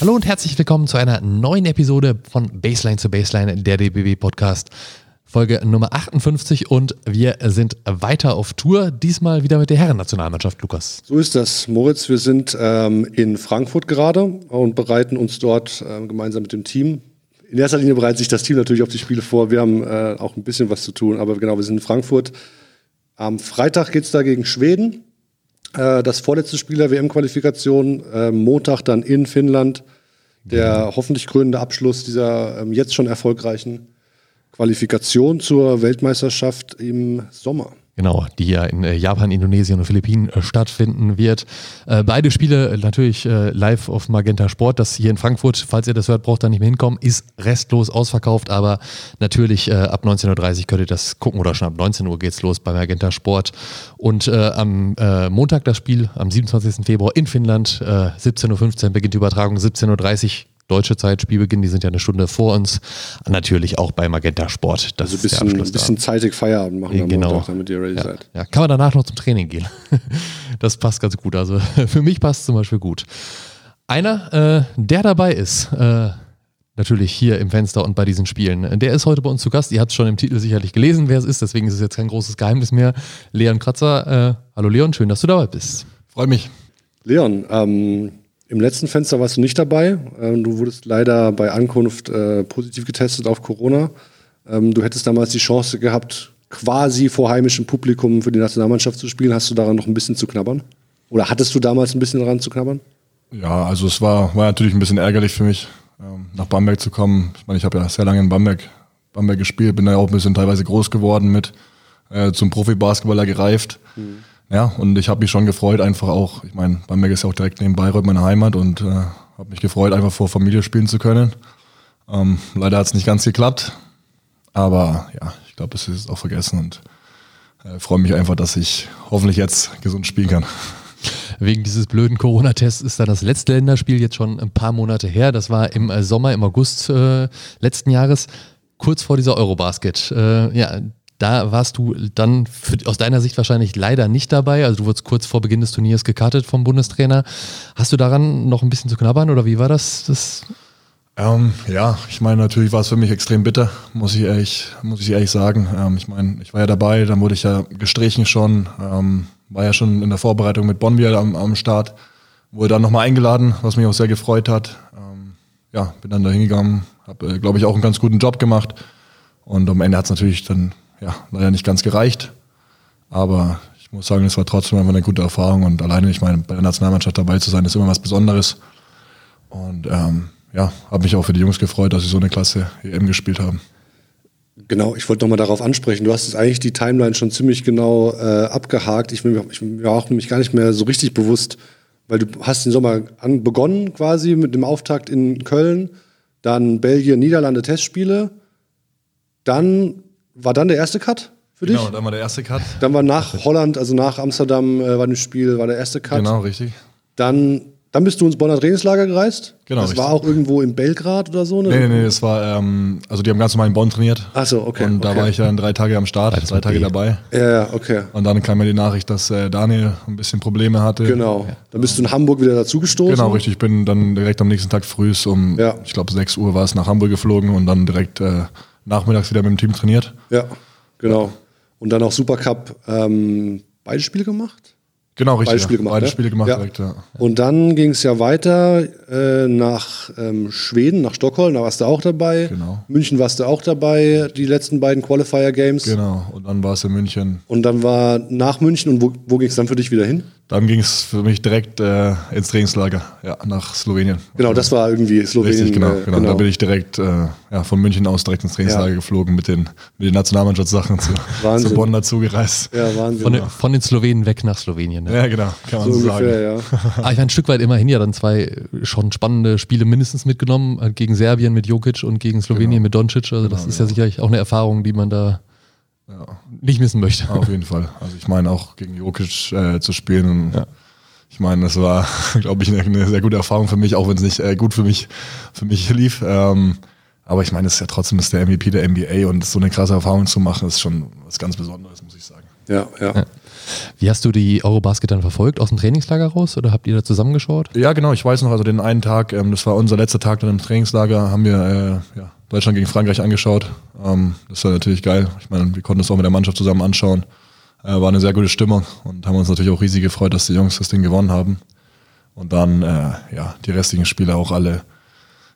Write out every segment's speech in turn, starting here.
Hallo und herzlich willkommen zu einer neuen Episode von Baseline zu Baseline, der DBB Podcast. Folge Nummer 58 und wir sind weiter auf Tour, diesmal wieder mit der Herrennationalmannschaft, Lukas. So ist das, Moritz. Wir sind ähm, in Frankfurt gerade und bereiten uns dort ähm, gemeinsam mit dem Team. In erster Linie bereitet sich das Team natürlich auf die Spiele vor. Wir haben äh, auch ein bisschen was zu tun, aber genau, wir sind in Frankfurt. Am Freitag geht es da gegen Schweden. Äh, das vorletzte Spiel der WM-Qualifikation. Äh, Montag dann in Finnland. Der hoffentlich krönende Abschluss dieser ähm, jetzt schon erfolgreichen Qualifikation zur Weltmeisterschaft im Sommer. Genau, die ja in äh, Japan, Indonesien und Philippinen äh, stattfinden wird. Äh, beide Spiele natürlich live auf Magenta Sport. Das hier in Frankfurt, falls ihr das hört, braucht da nicht mehr hinkommen, ist restlos ausverkauft, aber natürlich ab 19.30 Uhr könnt ihr das gucken oder schon ab 19 Uhr geht's los bei Magenta Sport. Und am Montag das Spiel, am 27. Februar in Finnland, 17.15 Uhr beginnt die Übertragung, 17.30 Uhr deutsche Zeit, Spielbeginn, die sind ja eine Stunde vor uns. Natürlich auch bei Magenta Sport. Das also ein bisschen, ist bisschen zeitig Feierabend machen genau. Montag, damit ihr ready ja. seid. Ja, kann man danach noch zum Training gehen. das passt ganz gut. Also für mich passt es zum Beispiel gut. Einer, äh, der dabei ist, äh, natürlich hier im Fenster und bei diesen Spielen. Der ist heute bei uns zu Gast. Ihr habt es schon im Titel sicherlich gelesen, wer es ist. Deswegen ist es jetzt kein großes Geheimnis mehr. Leon Kratzer. Äh, hallo Leon, schön, dass du dabei bist. Freut mich. Leon, ähm, im letzten Fenster warst du nicht dabei. Ähm, du wurdest leider bei Ankunft äh, positiv getestet auf Corona. Ähm, du hättest damals die Chance gehabt, quasi vor heimischem Publikum für die Nationalmannschaft zu spielen. Hast du daran noch ein bisschen zu knabbern? Oder hattest du damals ein bisschen daran zu knabbern? Ja, also es war, war natürlich ein bisschen ärgerlich für mich, ähm, nach Bamberg zu kommen. Ich meine, ich habe ja sehr lange in Bamberg, Bamberg gespielt, bin da auch ein bisschen teilweise groß geworden mit, äh, zum Profibasketballer gereift. Mhm. Ja, und ich habe mich schon gefreut, einfach auch, ich meine, Bamberg ist ja auch direkt neben Bayreuth meine Heimat und äh, habe mich gefreut, einfach vor Familie spielen zu können. Ähm, leider hat es nicht ganz geklappt, aber ja, ich glaube, es ist auch vergessen und äh, freue mich einfach, dass ich hoffentlich jetzt gesund spielen kann. Wegen dieses blöden Corona-Tests ist dann das letzte Länderspiel jetzt schon ein paar Monate her. Das war im äh, Sommer, im August äh, letzten Jahres, kurz vor dieser Eurobasket. Äh, ja, da warst du dann für, aus deiner Sicht wahrscheinlich leider nicht dabei. Also du wurdest kurz vor Beginn des Turniers gekartet vom Bundestrainer. Hast du daran noch ein bisschen zu knabbern oder wie war das? das ähm, ja, ich meine, natürlich war es für mich extrem bitter, muss ich ehrlich, muss ich ehrlich sagen. Ähm, ich meine, ich war ja dabei, dann wurde ich ja gestrichen schon, ähm, war ja schon in der Vorbereitung mit Bonn wieder am, am Start, wurde dann nochmal eingeladen, was mich auch sehr gefreut hat. Ähm, ja, bin dann da hingegangen, habe, äh, glaube ich, auch einen ganz guten Job gemacht. Und am Ende hat es natürlich dann ja, leider nicht ganz gereicht. Aber ich muss sagen, es war trotzdem einfach eine gute Erfahrung und alleine, ich meine, bei der Nationalmannschaft dabei zu sein, ist immer was Besonderes. Und ähm, ja, habe mich auch für die Jungs gefreut, dass sie so eine Klasse EM gespielt haben. Genau, ich wollte nochmal darauf ansprechen. Du hast jetzt eigentlich die Timeline schon ziemlich genau äh, abgehakt. Ich, ich war auch nämlich gar nicht mehr so richtig bewusst, weil du hast den Sommer an, begonnen quasi mit dem Auftakt in Köln, dann Belgien, Niederlande Testspiele, dann war dann der erste Cut für dich? Genau, dann war der erste Cut. Dann war nach Holland, also nach Amsterdam, äh, war das Spiel, war der erste Cut. Genau, richtig. Dann, dann bist du ins Bonner Trainingslager gereist. Genau. Das richtig. war auch irgendwo in Belgrad oder so, ne? Nee, nee, nee, das war, ähm, also die haben ganz normal in Bonn trainiert. Ach so, okay. Und da okay. war ich dann drei Tage am Start, Beides drei Tage B. dabei. Ja, ja, okay. Und dann kam mir die Nachricht, dass äh, Daniel ein bisschen Probleme hatte. Genau. Dann bist du in Hamburg wieder dazugestoßen. Genau, richtig. Ich bin dann direkt am nächsten Tag früh um, ja. ich glaube, 6 Uhr war es nach Hamburg geflogen und dann direkt äh, nachmittags wieder mit dem Team trainiert. Ja. Genau. Und dann auch Supercup ähm, beide Spiele gemacht? Genau, richtig. Beide Spiele gemacht. Beide ja? Spiele gemacht ja. direkt, ja. Und dann ging es ja weiter äh, nach ähm, Schweden, nach Stockholm, da warst du auch dabei. Genau. München warst du auch dabei, die letzten beiden Qualifier Games. Genau, und dann war es in München. Und dann war nach München und wo, wo ging es dann für dich wieder hin? Dann ging es für mich direkt äh, ins Trainingslager, ja, nach Slowenien. Genau, das war irgendwie Slowenien. Richtig, genau, äh, genau. genau. Da bin ich direkt äh, ja, von München aus direkt ins Trainingslager ja. geflogen mit den, mit den Nationalmannschaftssachen zu, zu Bonn dazu gereist. Ja, Wahnsinn. Von, den, von den Slowenen weg nach Slowenien. Ja, genau, kann man so, so ungefähr, sagen. Ja. Aber ich war ein Stück weit immerhin ja dann zwei schon spannende Spiele mindestens mitgenommen, äh, gegen Serbien mit Jokic und gegen Slowenien genau. mit Doncic. Also das genau, ist ja genau. sicherlich auch eine Erfahrung, die man da ja. nicht missen möchte. Auf jeden Fall. Also ich meine auch gegen Jokic äh, zu spielen. Ja ich meine, das war, glaube ich, eine, eine, sehr gute Erfahrung für mich, auch wenn es nicht äh, gut für mich, für mich lief. Ähm, Aber ich meine, es ist ja trotzdem ist der MVP der NBA und so eine krasse Erfahrung zu machen, ist schon was ganz Besonderes, muss ich sagen. Ja, ja. ja. Wie hast du die Eurobasket dann verfolgt? Aus dem Trainingslager raus oder habt ihr da zusammengeschaut? Ja, genau. Ich weiß noch, also den einen Tag, ähm, das war unser letzter Tag dann im Trainingslager, haben wir äh, ja, Deutschland gegen Frankreich angeschaut. Ähm, das war natürlich geil. Ich meine, wir konnten es auch mit der Mannschaft zusammen anschauen. Äh, war eine sehr gute Stimmung und haben uns natürlich auch riesig gefreut, dass die Jungs das Ding gewonnen haben. Und dann, äh, ja, die restlichen Spieler auch alle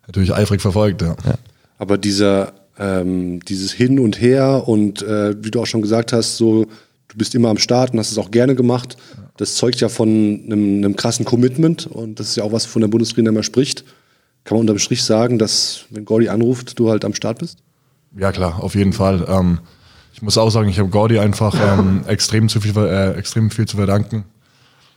natürlich eifrig verfolgt. Ja. ja. Aber dieser, ähm, dieses Hin und Her und äh, wie du auch schon gesagt hast, so du bist immer am Start und hast es auch gerne gemacht. Das zeugt ja von einem, einem krassen Commitment und das ist ja auch was von der Bundestrainer immer spricht. Kann man unterm Strich sagen, dass wenn Gordy anruft, du halt am Start bist? Ja klar, auf jeden Fall. Ähm, ich muss auch sagen, ich habe Gordy einfach ähm, extrem, zu viel, äh, extrem viel zu verdanken.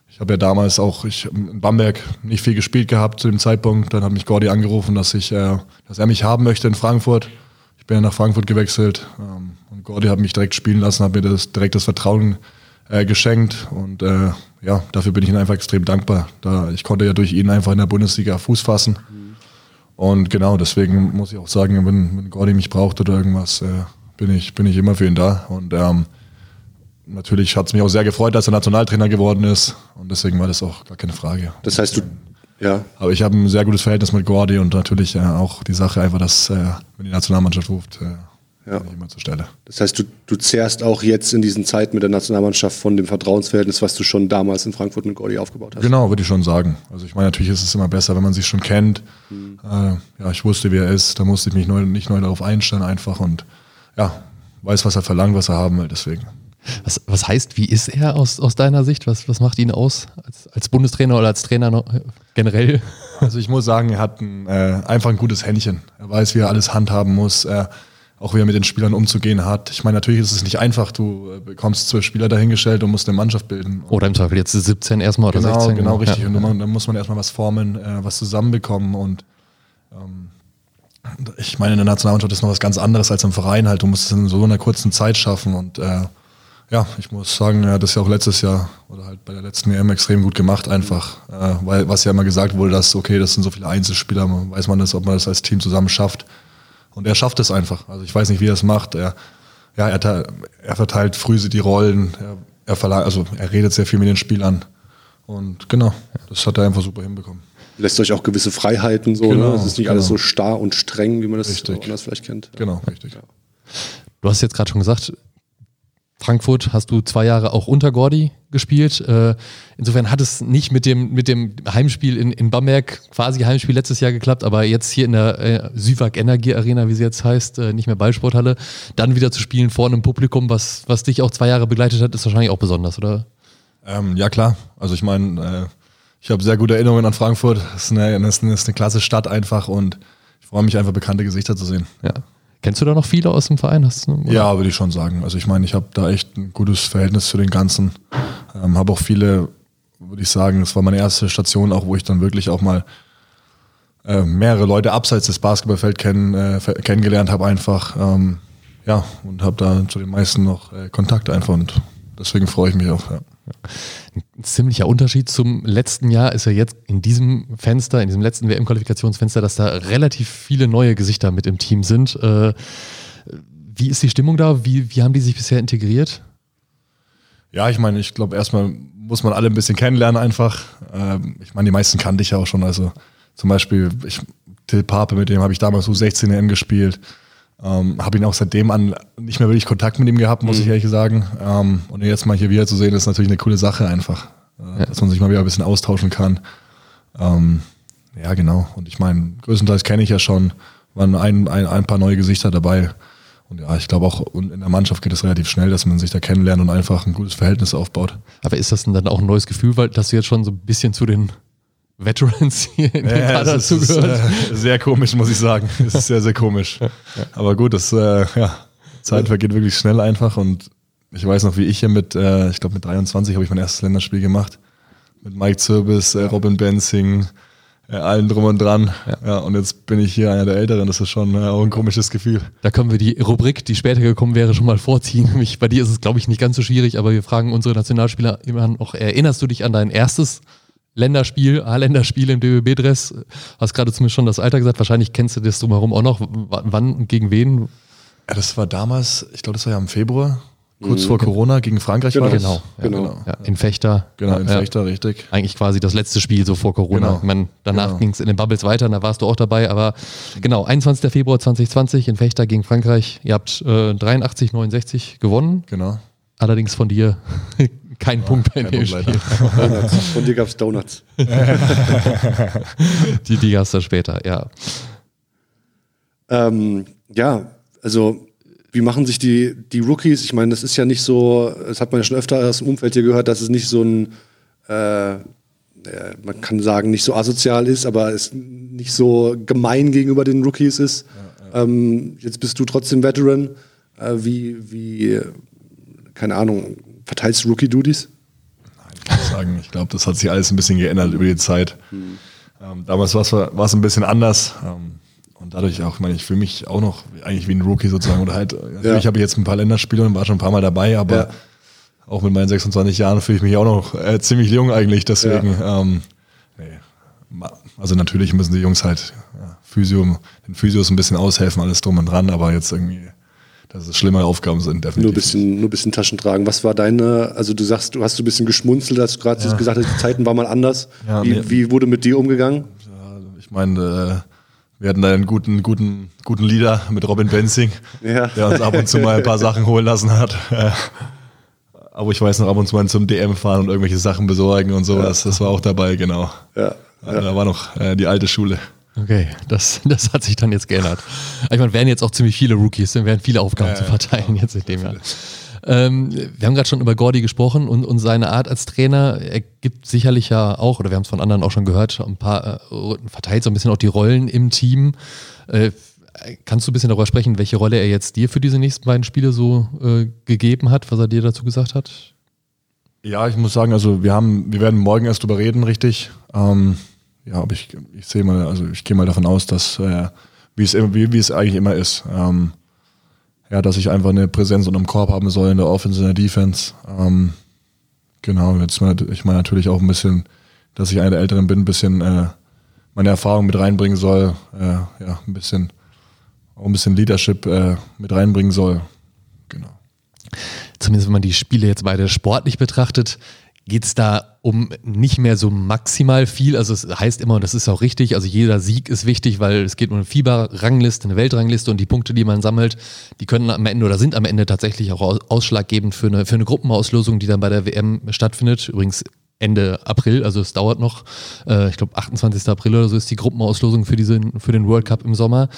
Ich habe ja damals auch ich, in Bamberg nicht viel gespielt gehabt zu dem Zeitpunkt. Dann hat mich Gordy angerufen, dass, ich, äh, dass er mich haben möchte in Frankfurt. Ich bin ja nach Frankfurt gewechselt. Ähm, Gordy hat mich direkt spielen lassen, hat mir das, direkt das Vertrauen äh, geschenkt. Und äh, ja, dafür bin ich ihm einfach extrem dankbar. Da, ich konnte ja durch ihn einfach in der Bundesliga Fuß fassen. Mhm. Und genau, deswegen muss ich auch sagen, wenn, wenn Gordy mich braucht oder irgendwas, äh, bin, ich, bin ich immer für ihn da. Und ähm, natürlich hat es mich auch sehr gefreut, dass er Nationaltrainer geworden ist. Und deswegen war das auch gar keine Frage. Das heißt, du, ja. Aber ich habe ein sehr gutes Verhältnis mit Gordy und natürlich äh, auch die Sache einfach, dass, äh, wenn die Nationalmannschaft ruft, äh, ja. immer zur Stelle. Das heißt, du, du zehrst auch jetzt in diesen Zeiten mit der Nationalmannschaft von dem Vertrauensverhältnis, was du schon damals in Frankfurt mit Gordy aufgebaut hast. Genau, würde ich schon sagen. Also ich meine, natürlich ist es immer besser, wenn man sich schon kennt. Mhm. Äh, ja, ich wusste, wer er ist, da musste ich mich neu, nicht neu darauf einstellen einfach und ja, weiß, was er verlangt, was er haben will, deswegen. Was, was heißt, wie ist er aus, aus deiner Sicht? Was, was macht ihn aus als, als Bundestrainer oder als Trainer noch, äh, generell? Also ich muss sagen, er hat ein, äh, einfach ein gutes Händchen. Er weiß, wie er alles handhaben muss, äh, auch wie er mit den Spielern umzugehen hat. Ich meine, natürlich ist es nicht einfach. Du äh, bekommst zwölf Spieler dahingestellt und musst eine Mannschaft bilden. Oder im Zweifel jetzt 17 erstmal oder genau, 16. Genau, genau, richtig. Ja. Und dann, dann muss man erstmal was formen, äh, was zusammenbekommen und ähm, ich meine, in der Nationalmannschaft ist noch was ganz anderes als im Verein halt. Du musst es in so einer kurzen Zeit schaffen und äh, ja, ich muss sagen, er hat das ja auch letztes Jahr oder halt bei der letzten EM extrem gut gemacht, einfach, äh, weil was ja immer gesagt wurde, dass okay, das sind so viele Einzelspieler, weiß man das, ob man das als Team zusammen schafft. Und er schafft es einfach. Also ich weiß nicht, wie er es macht. Er, ja, er, er verteilt früh die Rollen, er, er verlangt, also er redet sehr viel mit den Spielern. Und genau, das hat er einfach super hinbekommen. Lässt euch auch gewisse Freiheiten so, ne? genau, ne? Es ist nicht genau. alles so starr und streng, wie man das richtig. anders vielleicht kennt. Genau, richtig. Ja. Du hast jetzt gerade schon gesagt, Frankfurt hast du zwei Jahre auch unter Gordy gespielt. Äh, insofern hat es nicht mit dem, mit dem Heimspiel in, in Bamberg, quasi Heimspiel letztes Jahr geklappt, aber jetzt hier in der äh, Süwag Energie Arena, wie sie jetzt heißt, äh, nicht mehr Ballsporthalle, dann wieder zu spielen vor einem Publikum, was, was dich auch zwei Jahre begleitet hat, ist wahrscheinlich auch besonders, oder? Ähm, ja, klar. Also ich meine, äh, ich habe sehr gute Erinnerungen an Frankfurt. Es ist eine, ist eine, ist eine klasse Stadt einfach und ich freue mich einfach, bekannte Gesichter zu sehen. Ja. Kennst du da noch viele aus dem Verein? Hast du, ja, würde ich schon sagen. Also ich meine, ich habe da echt ein gutes Verhältnis zu den Ganzen. Ähm, habe auch viele, würde ich sagen, das war meine erste Station, auch wo ich dann wirklich auch mal äh, mehrere Leute abseits des Basketballfelds kenn, äh, kennengelernt habe einfach. Ähm, ja, und habe da zu den meisten noch äh, Kontakt einfach und deswegen freue ich mich auch. Ja. Ein ziemlicher Unterschied zum letzten Jahr ist ja jetzt in diesem Fenster, in diesem letzten WM-Qualifikationsfenster, dass da relativ viele neue Gesichter mit im Team sind. Äh, wie ist die Stimmung da? Wie, wie haben die sich bisher integriert? Ja, ich meine, ich glaube, erstmal muss man alle ein bisschen kennenlernen einfach. Ähm, ich meine, die meisten kannte ich ja auch schon. Also zum Beispiel ich, Till Pape, mit dem habe ich damals U16 EM gespielt. Ähm, habe ihn auch seitdem an nicht mehr wirklich Kontakt mit ihm gehabt, muss mhm. ich ehrlich sagen. Ähm, und jetzt mal hier wieder zu sehen, ist natürlich eine coole Sache einfach. Äh, ja. Dass man sich mal wieder ein bisschen austauschen kann. Ähm, ja, genau. Und ich meine, größtenteils kenne ich ja schon, waren ein, ein, ein paar neue Gesichter dabei. Und ja, ich glaube auch in der Mannschaft geht es relativ schnell, dass man sich da kennenlernt und einfach ein gutes Verhältnis aufbaut. Aber ist das denn dann auch ein neues Gefühl, weil dass du jetzt schon so ein bisschen zu den Veterans hier in den ja, Kader das ist, äh, sehr komisch, muss ich sagen. Es ist sehr, sehr komisch. Ja. Aber gut, das, äh, ja, Zeit vergeht wirklich schnell einfach und ich weiß noch, wie ich hier mit, äh, ich glaube mit 23 habe ich mein erstes Länderspiel gemacht. Mit Mike Zirbis, äh, Robin Benzing, äh, allen drum und dran. Ja. ja. und jetzt bin ich hier einer der Älteren. Das ist schon äh, auch ein komisches Gefühl. Da können wir die Rubrik, die später gekommen wäre, schon mal vorziehen. Nämlich bei dir ist es, glaube ich, nicht ganz so schwierig, aber wir fragen unsere Nationalspieler immer noch, erinnerst du dich an dein erstes Länderspiel, A-Länderspiel im DBB-Dress. Hast gerade zumindest schon das Alter gesagt. Wahrscheinlich kennst du das drumherum auch noch. W- Wann und gegen wen? Ja, das war damals, ich glaube, das war ja im Februar, kurz vor Corona, gegen Frankreich war das. Genau, ja, genau. Ja, in Fechter. Genau, in ja, Fechter, richtig. Eigentlich quasi das letzte Spiel so vor Corona. Genau. Ich meine, danach Genau. ging es in den Bubbles weiter, und da warst du auch dabei. Aber genau, 21. Februar 2020 in Fechter gegen Frankreich. Ihr habt äh, 83, 69 gewonnen. Genau. Allerdings von dir kein Punkt bei kein dem Punkt Spiel. Von dir gab es Donuts. Die, die gab's da später, ja. Ähm, ja, also wie machen sich die, die Rookies? Ich meine, das ist ja nicht so, das hat man ja schon öfter aus dem Umfeld hier gehört, dass es nicht so ein, äh, man kann sagen, nicht so asozial ist, aber es nicht so gemein gegenüber den Rookies ist. Ähm, jetzt bist du trotzdem Veteran. Äh, wie, wie, keine Ahnung, verteilst du Rookie-Duties? Ich muss sagen, ich glaube, das hat sich alles ein bisschen geändert über die Zeit. Ähm, damals war es ein bisschen anders. Ähm, und dadurch auch, ich meine, ich fühle mich auch noch eigentlich wie ein Rookie sozusagen. Oder halt, natürlich habe ich jetzt ein paar Länderspiele und war schon ein paar Mal dabei, aber Ja. auch mit meinen 26 Jahren fühle ich mich auch noch äh, ziemlich jung eigentlich. Deswegen, ähm, nee. Also natürlich müssen die Jungs halt ja, Physio, den Physios ein bisschen aushelfen, alles drum und dran, aber jetzt irgendwie, dass es schlimmere Aufgaben sind, definitiv. Nur ein bisschen, nur bisschen Taschen tragen. Was war deine, also du sagst, du hast so ein bisschen geschmunzelt, hast du gerade gesagt, hast, die Zeiten waren mal anders. Ja, wie, nee. wie wurde mit dir umgegangen? Ich meine, äh, wir hatten da einen guten, guten, guten Leader mit Robin Benzing, Ja. der uns ab und zu mal ein paar Sachen holen lassen hat. Äh, Aber ich weiß noch, ab und zu mal zum DM fahren und irgendwelche Sachen besorgen und sowas. Das war auch dabei, genau. Ja. Also Da war noch äh, die alte Schule. Okay, das, das hat sich dann jetzt geändert. Ich meine, werden jetzt auch ziemlich viele Rookies, dann werden viele Aufgaben Ja, zu ja, verteilen jetzt in dem Jahr. Ähm, wir haben gerade schon über Gordy gesprochen und, und seine Art als Trainer. Er gibt sicherlich ja auch, oder wir haben es von anderen auch schon gehört, ein paar, äh, verteilt so ein bisschen auch die Rollen im Team. Äh, kannst du ein bisschen darüber sprechen, welche Rolle er jetzt dir für diese nächsten beiden Spiele so äh, gegeben hat, was er dir dazu gesagt hat? Ja, ich muss sagen, also wir haben, wir werden morgen erst drüber reden, richtig. Ähm, ja, aber ich, ich sehe mal, also ich gehe mal davon aus, dass äh, wie es wie, wie es eigentlich immer ist. Ähm, ja, dass ich einfach eine Präsenz unterm Korb haben soll in der Offense, in der Defense. Ähm, genau, jetzt ich meine natürlich auch ein bisschen, dass ich einer der Älteren bin, ein bisschen äh, meine Erfahrung mit reinbringen soll, äh, ja, ein bisschen, auch ein bisschen Leadership äh, mit reinbringen soll. Genau. zumindest wenn man die Spiele jetzt beide sportlich betrachtet, geht es da um nicht mehr so maximal viel. Also es heißt immer, und das ist auch richtig, also jeder Sieg ist wichtig, weil es geht um eine Fieberrangliste, eine Weltrangliste und die Punkte, die man sammelt, die können am Ende oder sind am Ende tatsächlich auch aus- ausschlaggebend für eine, für eine Gruppenauslosung, die dann bei der WM stattfindet. Übrigens Ende April, also es dauert noch. Äh, ich glaube, 28. April oder so ist die Gruppenauslosung für, diese, für den World Cup im Sommer.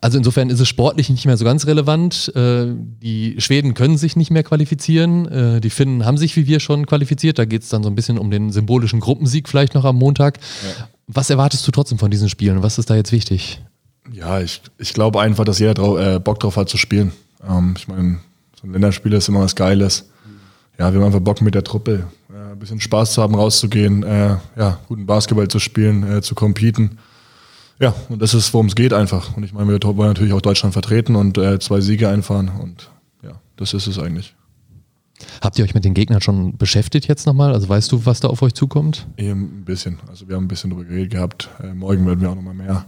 Also insofern ist es sportlich nicht mehr so ganz relevant. Äh, die Schweden können sich nicht mehr qualifizieren. Äh, die Finnen haben sich wie wir schon qualifiziert. Da geht es dann so ein bisschen um den symbolischen Gruppensieg vielleicht noch am Montag. Was erwartest du trotzdem von diesen Spielen? Was ist da jetzt wichtig? Ja, ich, ich glaube einfach, dass jeder drau äh, Bock drauf hat zu spielen. Ähm, ich meine, so ein Länderspiel ist immer was Geiles. Ja, wir haben einfach Bock mit der Truppe, äh, ein bisschen Spaß zu haben, rauszugehen, äh, ja, guten Basketball zu spielen, äh, zu competen. Ja, und das ist, worum es geht einfach. Und ich meine, wir wollen natürlich auch Deutschland vertreten und äh, zwei Siege einfahren. Und ja, das ist es eigentlich. Habt ihr euch mit den Gegnern schon beschäftigt jetzt nochmal? Also weißt du, was da auf euch zukommt? Eben ein bisschen. Also wir haben ein bisschen darüber geredet gehabt. Äh, morgen werden wir auch nochmal mehr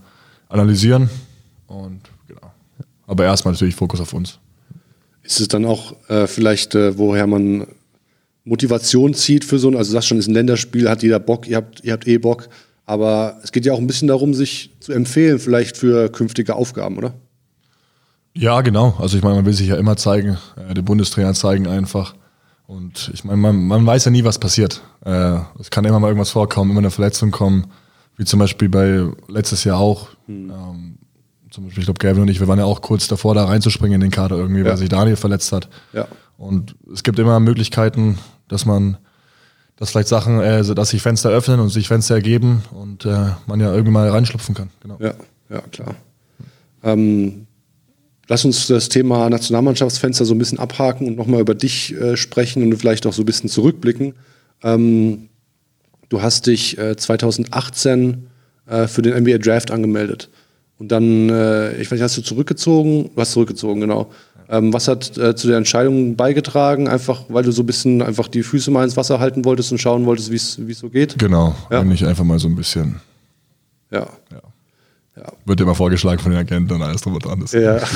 analysieren. Und genau. Aber erstmal natürlich Fokus auf uns. Ist es dann auch äh, vielleicht, äh, woher man Motivation zieht für so ein, also sagst schon, ist ein Länderspiel, hat jeder Bock, ihr habt, ihr habt eh Bock, aber es geht ja auch ein bisschen darum, sich zu empfehlen, vielleicht für künftige Aufgaben, oder? Ja, genau. Also ich meine, man will sich ja immer zeigen, äh, den Bundestrainer zeigen einfach. Und ich meine, man, man weiß ja nie, was passiert. Äh, es kann immer mal irgendwas vorkommen, immer eine Verletzung kommen, wie zum Beispiel bei letztes Jahr auch. Ähm, zum Beispiel, ich glaube, Gavin und ich, wir waren ja auch kurz davor, da reinzuspringen in den Kader irgendwie, Ja. weil sich Daniel verletzt hat. Ja. Und es gibt immer Möglichkeiten, dass man, dass vielleicht Sachen, äh, dass sich Fenster öffnen und sich Fenster ergeben und äh, man ja irgendwie mal reinschlupfen kann. Genau. Ja, ja, klar. Ähm, lass uns das Thema Nationalmannschaftsfenster so ein bisschen abhaken und nochmal über dich äh, sprechen und vielleicht auch so ein bisschen zurückblicken. Ähm, du hast dich äh, 2018 äh, für den NBA Draft angemeldet. Und dann, äh, ich weiß nicht, hast du zurückgezogen? Du hast zurückgezogen, genau. Ähm, was hat äh, zu der Entscheidung beigetragen? Einfach, weil du so ein bisschen einfach die Füße mal ins Wasser halten wolltest und schauen wolltest, wie es so geht? Genau, Ja. und nicht einfach mal so ein bisschen. Ja. Ja. Wird immer vorgeschlagen von den Agenten und alles drum und dran. Das- Ja.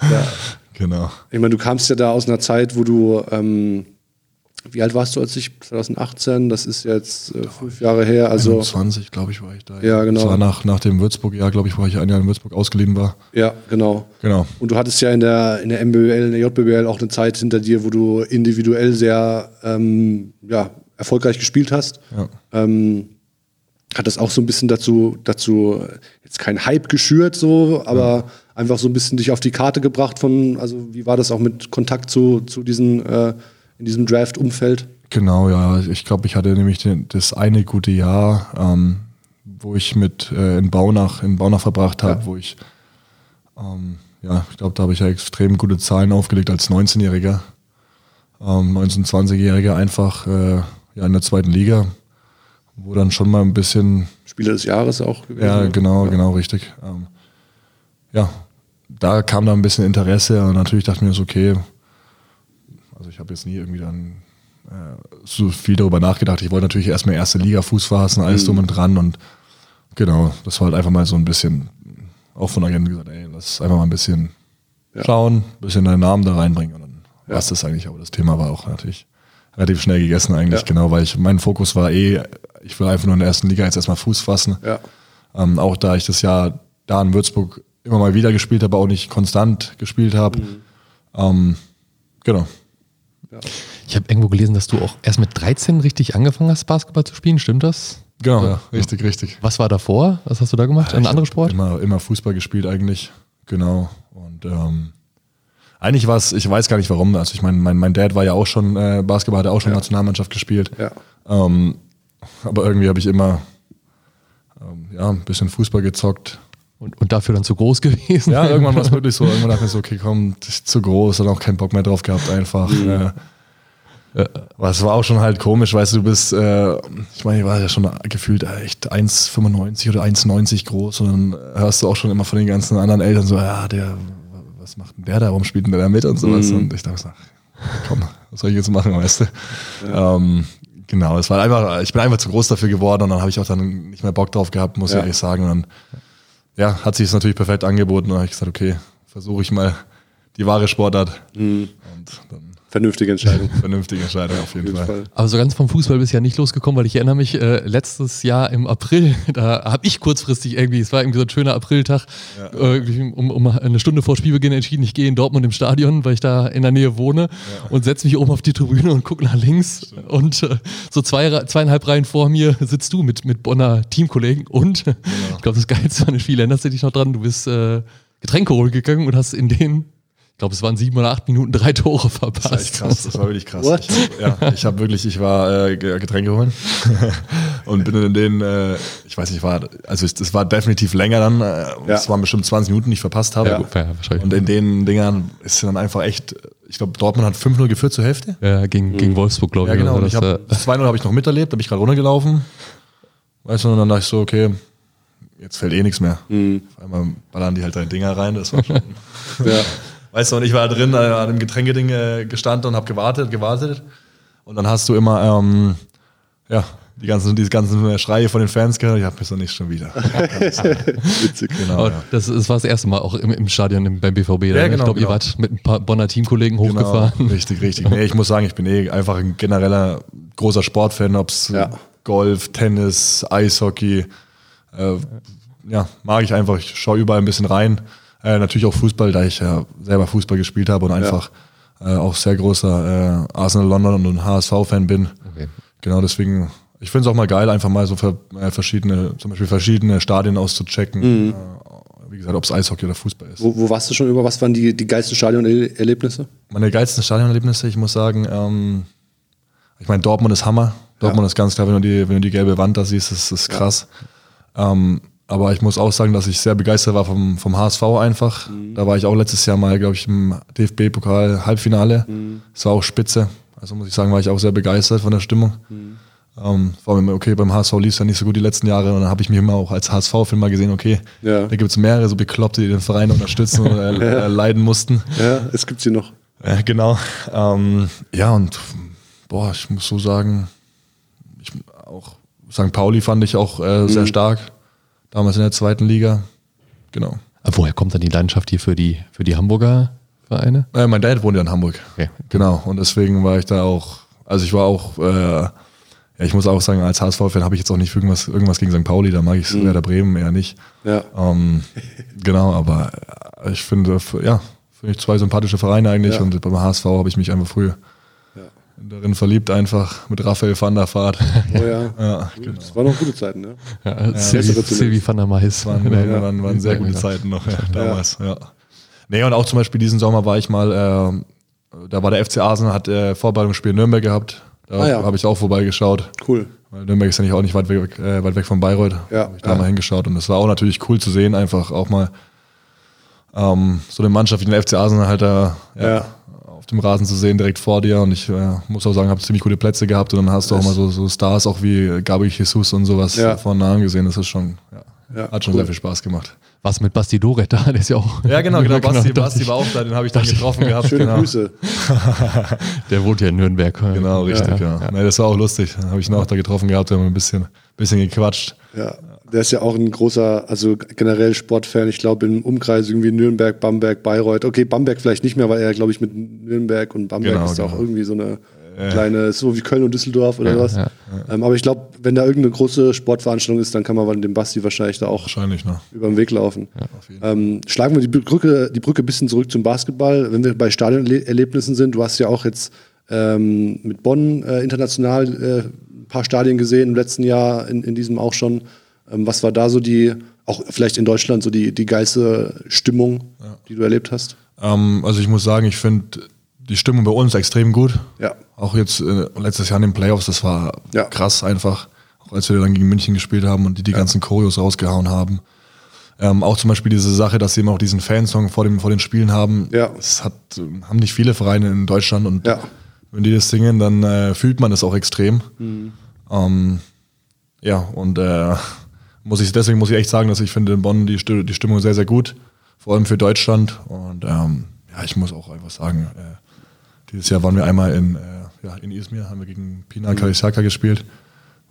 Genau. Ich meine, du kamst ja da aus einer Zeit, wo du, ähm, wie alt warst du als ich? 2018, das ist jetzt äh, fünf Jahre her. Also, 20, glaube ich, war ich da. Ja, genau. Das war nach, nach dem Würzburg-Jahr, glaube ich, wo ich ein Jahr in Würzburg ausgeliehen war. ja, genau. Genau. Und du hattest ja in der, in der MBL, in der JBL auch eine Zeit hinter dir, wo du individuell sehr ähm, ja, erfolgreich gespielt hast. Ja. Ähm, hat das auch so ein bisschen dazu, dazu jetzt kein Hype geschürt, so, aber einfach so ein bisschen dich auf die Karte gebracht von, also wie war das auch mit Kontakt zu, zu diesen, äh, in diesem Draft-Umfeld? Genau, ja. Ich glaube, ich hatte nämlich den, das eine gute Jahr, ähm, wo ich mit äh, in Baunach, in Baunach verbracht habe, Ja. wo ich, ähm, ja, ich glaube, da habe ich ja extrem gute Zahlen aufgelegt als 19-Jähriger. Ähm, 19-, 20-Jähriger einfach äh, ja, in der zweiten Liga, wo dann schon mal ein bisschen Spieler des Jahres auch gewesen. Ja, genau, genau, richtig. Ähm, ja, da kam da ein bisschen Interesse und natürlich dachte ich mir so, okay, also ich habe jetzt nie irgendwie dann äh, so viel darüber nachgedacht. Ich wollte natürlich erstmal erste Liga Fuß fassen, alles drum und dran und genau, das war halt einfach mal so ein bisschen, auch von Agenten gesagt, ey, lass einfach mal ein bisschen Ja. schauen, ein bisschen deinen Namen da reinbringen und dann war es das eigentlich. Aber das Thema war auch natürlich relativ schnell gegessen eigentlich, Ja. genau, weil ich, mein Fokus war eh, ich will einfach nur in der ersten Liga jetzt erstmal Fuß fassen. Ja. Ähm, auch da ich das Jahr da in Würzburg immer mal wieder gespielt habe, auch nicht konstant gespielt habe. Ähm, genau. Ich habe irgendwo gelesen, dass du auch erst mit 13 richtig angefangen hast, Basketball zu spielen. Stimmt das? Genau, ja, richtig, richtig. Was war davor? Was hast du da gemacht? Ein anderer Sport? Immer, immer Fußball gespielt eigentlich. Genau. Und ähm, eigentlich war es, ich weiß gar nicht warum. Also ich meine, mein, mein Dad war ja auch schon, äh, Basketball hat auch schon Nationalmannschaft gespielt. Ja. Ähm, aber irgendwie habe ich immer ähm, ja, ein bisschen Fußball gezockt. Und, und dafür dann zu groß gewesen? Ja, irgendwann war es wirklich so. Irgendwann dachte ich so, okay, komm, das ist zu groß und auch keinen Bock mehr drauf gehabt, einfach. Äh, aber es war auch schon halt komisch, weißt du, du bist, äh, ich meine, ich war ja schon gefühlt echt 1,95 oder 1,90 groß und dann hörst du auch schon immer von den ganzen anderen Eltern so, ja, der, was macht denn der da, warum spielt denn der da mit und sowas. Und ich dachte so, komm, was soll ich jetzt machen, weißt du? Ähm, genau, es war einfach, ich bin einfach zu groß dafür geworden und dann habe ich auch dann nicht mehr Bock drauf gehabt, muss Ja. ich ehrlich sagen. Und dann, ja, hat sich es natürlich perfekt angeboten und dann habe ich gesagt, okay, versuche ich mal die wahre Sportart. Und dann Vernünftige Entscheidung. vernünftige Entscheidung auf jeden, Auf jeden Fall. Fall. Aber so ganz vom Fußball bist du ja nicht losgekommen, weil ich erinnere mich, äh, letztes Jahr im April, da habe ich kurzfristig irgendwie, es war irgendwie so ein schöner Apriltag, äh, um, um eine Stunde vor Spielbeginn entschieden, ich gehe in Dortmund im Stadion, weil ich da in der Nähe wohne und setze mich oben auf die Tribüne und gucke nach links und äh, so zwei, zweieinhalb Reihen vor mir sitzt du mit, mit Bonner Teamkollegen und ich glaube, das Geilste an den Spiel, erinnerst du dich noch dran, du bist äh, Getränke holen gegangen und hast in den glaube, es waren sieben oder acht Minuten drei Tore Das war echt verpasst. krass, das war wirklich krass. What? Ich, ja, ich habe wirklich, ich war äh, Ge- Getränke holen und bin in den, äh, ich weiß nicht, war, also es, das war definitiv länger dann, äh, es waren bestimmt 20 Minuten, die ich verpasst habe. Ja. Ja, wahrscheinlich. Und in den Dingern ist dann einfach echt, ich glaube, Dortmund hat 5-0 geführt zur Hälfte. Ja, gegen, gegen Wolfsburg, glaube Ja, ich. genau. oder Und ich hab, Das, 2-0 habe ich noch miterlebt, da bin ich gerade runtergelaufen. Weißt du, und dann dachte ich so, okay, jetzt fällt eh nichts mehr. Auf einmal ballern die halt drei Dinger rein, das war schon. Ja. Weißt du, und ich war drin äh, an dem Getränkeding äh, gestanden und habe gewartet, gewartet. Und dann hast du immer, ähm, ja, die ganzen, diese ganzen äh, Schreie von den Fans gehört. Ich habe mir so nicht schon wieder. Witzig. Genau, ja. das, das war das erste Mal auch im, im Stadion im, beim BVB. Ja, ne? genau, ich glaube, ihr genau. wart mit ein paar Bonner Teamkollegen Genau, hochgefahren. richtig, richtig. Nee, ich muss sagen, ich bin eh einfach ein genereller großer Sportfan, ob es Ja. Golf, Tennis, Eishockey. Äh, ja, mag ich einfach. Ich schaue überall ein bisschen rein. Äh, natürlich auch Fußball, da ich ja selber Fußball gespielt habe und einfach äh, auch sehr großer äh, Arsenal London und HSV-Fan bin. Okay. Genau deswegen, ich finde es auch mal geil, einfach mal so ver, äh, verschiedene, zum Beispiel verschiedene Stadien auszuchecken. Äh, wie gesagt, ob es Eishockey oder Fußball ist. Wo, wo warst du schon über? Was waren die, die geilsten Stadionerlebnisse? Meine geilsten Stadionerlebnisse, ich muss sagen, ähm, ich meine, Dortmund ist Hammer. Dortmund ist ganz klar, wenn du die, wenn du die gelbe Wand da siehst, das ist krass. Ähm, aber ich muss auch sagen, dass ich sehr begeistert war vom, vom HSV einfach. Da war ich auch letztes Jahr mal, glaube ich, im DFB-Pokal-Halbfinale. Das war auch spitze. Also muss ich sagen, war ich auch sehr begeistert von der Stimmung. Ähm, vor allem, okay, beim HSV lief es ja nicht so gut die letzten Jahre und dann habe ich mich immer auch als HSV-Film mal gesehen, okay, Ja. da gibt es mehrere so Bekloppte, die den Verein unterstützen und äh, äh, leiden mussten. Ja, es gibt sie noch. Ja, genau. Ähm, ja, und boah, ich muss so sagen, ich, auch St. Pauli fand ich auch äh, sehr stark. Damals in der zweiten Liga. Genau. Aber woher kommt dann die Leidenschaft hier für die, für die Hamburger Vereine? Äh, mein Dad wohnt ja in Hamburg. Okay. Genau. Und deswegen war ich da auch, also ich war auch, äh, ja, ich muss auch sagen, als HSV-Fan habe ich jetzt auch nicht irgendwas, irgendwas gegen St. Pauli, da mag ich mhm. Werder Bremen eher nicht. Ja. Ähm, genau, aber äh, ich finde, ja, finde ich zwei sympathische Vereine eigentlich Ja. und beim HSV habe ich mich einfach früh darin verliebt, einfach mit Raphael van der Vaart. Oh ja. ja, genau. Das waren noch gute Zeiten, ne? Ja, bessere Silvi van der Mais. waren, waren, waren, waren sehr gute Zeiten noch, ja, damals. Ja. Nee, und auch zum Beispiel diesen Sommer war ich mal, äh, da war der FC Arsenal, hat äh, Vorbereitungsspiel in Nürnberg gehabt. Da Ah, ja. habe ich auch vorbeigeschaut. Cool. Weil Nürnberg ist ja nicht auch nicht weit weg, äh, weit weg von Bayreuth. Ja, Habe ich da ja. mal hingeschaut. Und das war auch natürlich cool zu sehen, einfach auch mal ähm, so eine Mannschaft wie den FC Arsenal halt da ja, Ja. Dem Rasen zu sehen, direkt vor dir. Und ich äh, muss auch sagen, habe ziemlich gute Plätze gehabt. Und dann hast du auch mal so, so Stars, auch wie Gabriel Jesus und sowas Ja. von nahen gesehen. Das ist schon, ja, Ja, hat schon cool. sehr viel Spaß gemacht. Was mit Basti Doret da? Der ist ja auch. Ja, genau, genau. Basti, dachte Basti ich. war auch da, den habe ich dann getroffen gehabt. Schöne genau. Grüße. Der wohnt ja in Nürnberg. Genau, richtig, ja. Nee, das war auch lustig. Habe ich ihn auch da getroffen gehabt, wir haben ein bisschen, bisschen gequatscht. Ja. Der ist ja auch ein großer, also generell Sportfan. Ich glaube, im Umkreis irgendwie Nürnberg, Bamberg, Bayreuth. Okay, Bamberg vielleicht nicht mehr, weil er, glaube ich, mit Nürnberg und Bamberg Genau, ist auch genau. irgendwie so eine kleine, so wie Köln und Düsseldorf oder Ja, was. ja, Ähm, aber ich glaube, wenn da irgendeine große Sportveranstaltung ist, dann kann man dem Basti wahrscheinlich da auch Wahrscheinlich, ne? über den Weg laufen. Ähm, schlagen wir die Brücke, die Brücke ein bisschen zurück zum Basketball. Wenn wir bei Stadionerlebnissen sind, du hast ja auch jetzt ähm, mit Bonn äh, international äh, ein paar Stadien gesehen im letzten Jahr, in, in diesem auch schon. Ähm, was war da so die, auch vielleicht in Deutschland, so die, die geilste Stimmung, die du erlebt hast? Ähm, also ich muss sagen, ich finde die Stimmung bei uns extrem gut. Ja. Auch jetzt äh, letztes Jahr in den Playoffs, das war Ja. krass einfach. Auch als wir dann gegen München gespielt haben und die die ganzen Choreos rausgehauen haben. Ähm, auch zum Beispiel diese Sache, dass sie immer auch diesen Fansong vor, dem, vor den Spielen haben. Ja. Das hat, äh, haben nicht viele Vereine in Deutschland und Ja. wenn die das singen, dann äh, fühlt man das auch extrem. Ähm, ja, und äh, muss ich, deswegen muss ich echt sagen, dass ich finde in Bonn die, die Stimmung sehr, sehr gut. Vor allem für Deutschland. Und ähm, ja, ich muss auch einfach sagen, äh, dieses Jahr waren wir einmal in, äh, ja, in Izmir, haben wir gegen Pina Karisaka gespielt.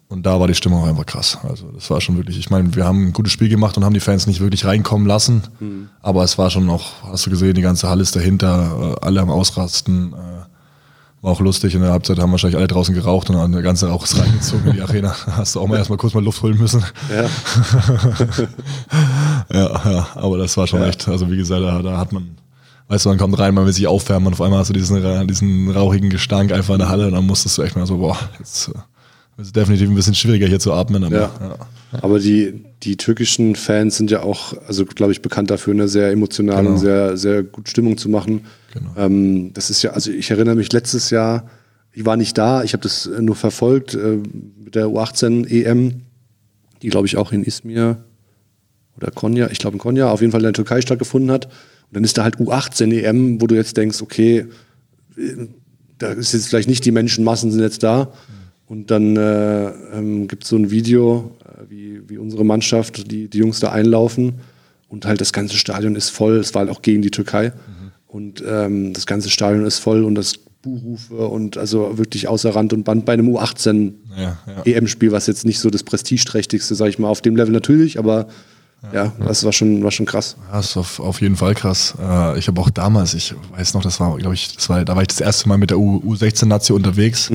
Und da war die Stimmung auch einfach krass. Also das war schon wirklich, ich meine, wir haben ein gutes Spiel gemacht und haben die Fans nicht wirklich reinkommen lassen. Aber es war schon noch, hast du gesehen, die ganze Halle ist dahinter, äh, alle am Ausrasten. Äh, war auch lustig. In der Halbzeit haben wahrscheinlich alle draußen geraucht und dann der ganze Rauch ist reingezogen in die Arena. Hast du auch mal erstmal kurz mal Luft holen müssen. Ja. Ja, ja, aber das war schon echt, also wie gesagt, da, da hat man, weißt du, man kommt rein, man will sich aufwärmen und auf einmal hast du diesen, ra- diesen rauchigen Gestank einfach in der Halle und dann musstest du echt mal so, boah, jetzt äh, ist es definitiv ein bisschen schwieriger hier zu atmen. Aber, Ja. Aber die, die türkischen Fans sind ja auch, also glaube ich, bekannt dafür, eine sehr emotional Genau. und sehr, sehr gut Stimmung zu machen. Genau. Ähm, das ist ja, also ich erinnere mich letztes Jahr, ich war nicht da, ich habe das äh, nur verfolgt äh, mit der U18 EM, die glaube ich auch in Izmir oder Konya, ich glaube in Konya, auf jeden Fall in der Türkei stattgefunden hat. Und dann ist da halt U18 EM, wo du jetzt denkst, okay, äh, da ist jetzt vielleicht nicht die Menschenmassen sind jetzt da. Und dann äh, ähm, gibt es so ein Video, wie, wie unsere Mannschaft, die, die Jungs da einlaufen. Und halt das ganze Stadion ist voll. Es war halt auch gegen die Türkei. Und ähm, das ganze Stadion ist voll und das Buhrufe und also wirklich außer Rand und Band bei einem U18 Ja, ja. EM-Spiel, was jetzt nicht so das prestigeträchtigste, sag ich mal, auf dem Level natürlich, aber ja, das war schon, war schon krass. Ja, das ist auf, auf jeden Fall krass. Äh, ich habe auch damals, ich weiß noch, das war, glaube ich, das war, da war ich das erste Mal mit der U, U16-Nazi unterwegs.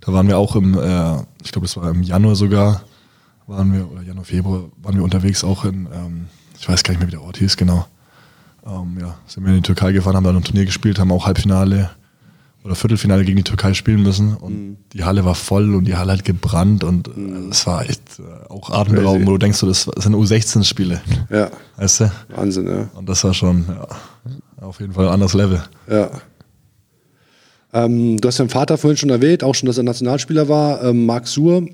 Da waren wir auch im, äh, ich glaube, das war im Januar sogar, waren wir, oder Januar, Februar, waren wir unterwegs auch in, ähm, ich weiß gar nicht mehr, wie der Ort hieß, genau. Ähm, ja, sind wir in die Türkei gefahren, haben da ein Turnier gespielt, haben auch Halbfinale oder Viertelfinale gegen die Türkei spielen müssen und die Halle war voll und die Halle hat gebrannt und äh, es war echt äh, auch atemberaubend, wo du denkst, so, das sind U16-Spiele, Ja, weißt du? Wahnsinn, ja. Und das war schon ja, auf jeden Fall ein anderes Level. Ja. Ähm, du hast deinen Vater vorhin schon erwähnt, auch schon, dass er Nationalspieler war. Ähm, Marc Suhr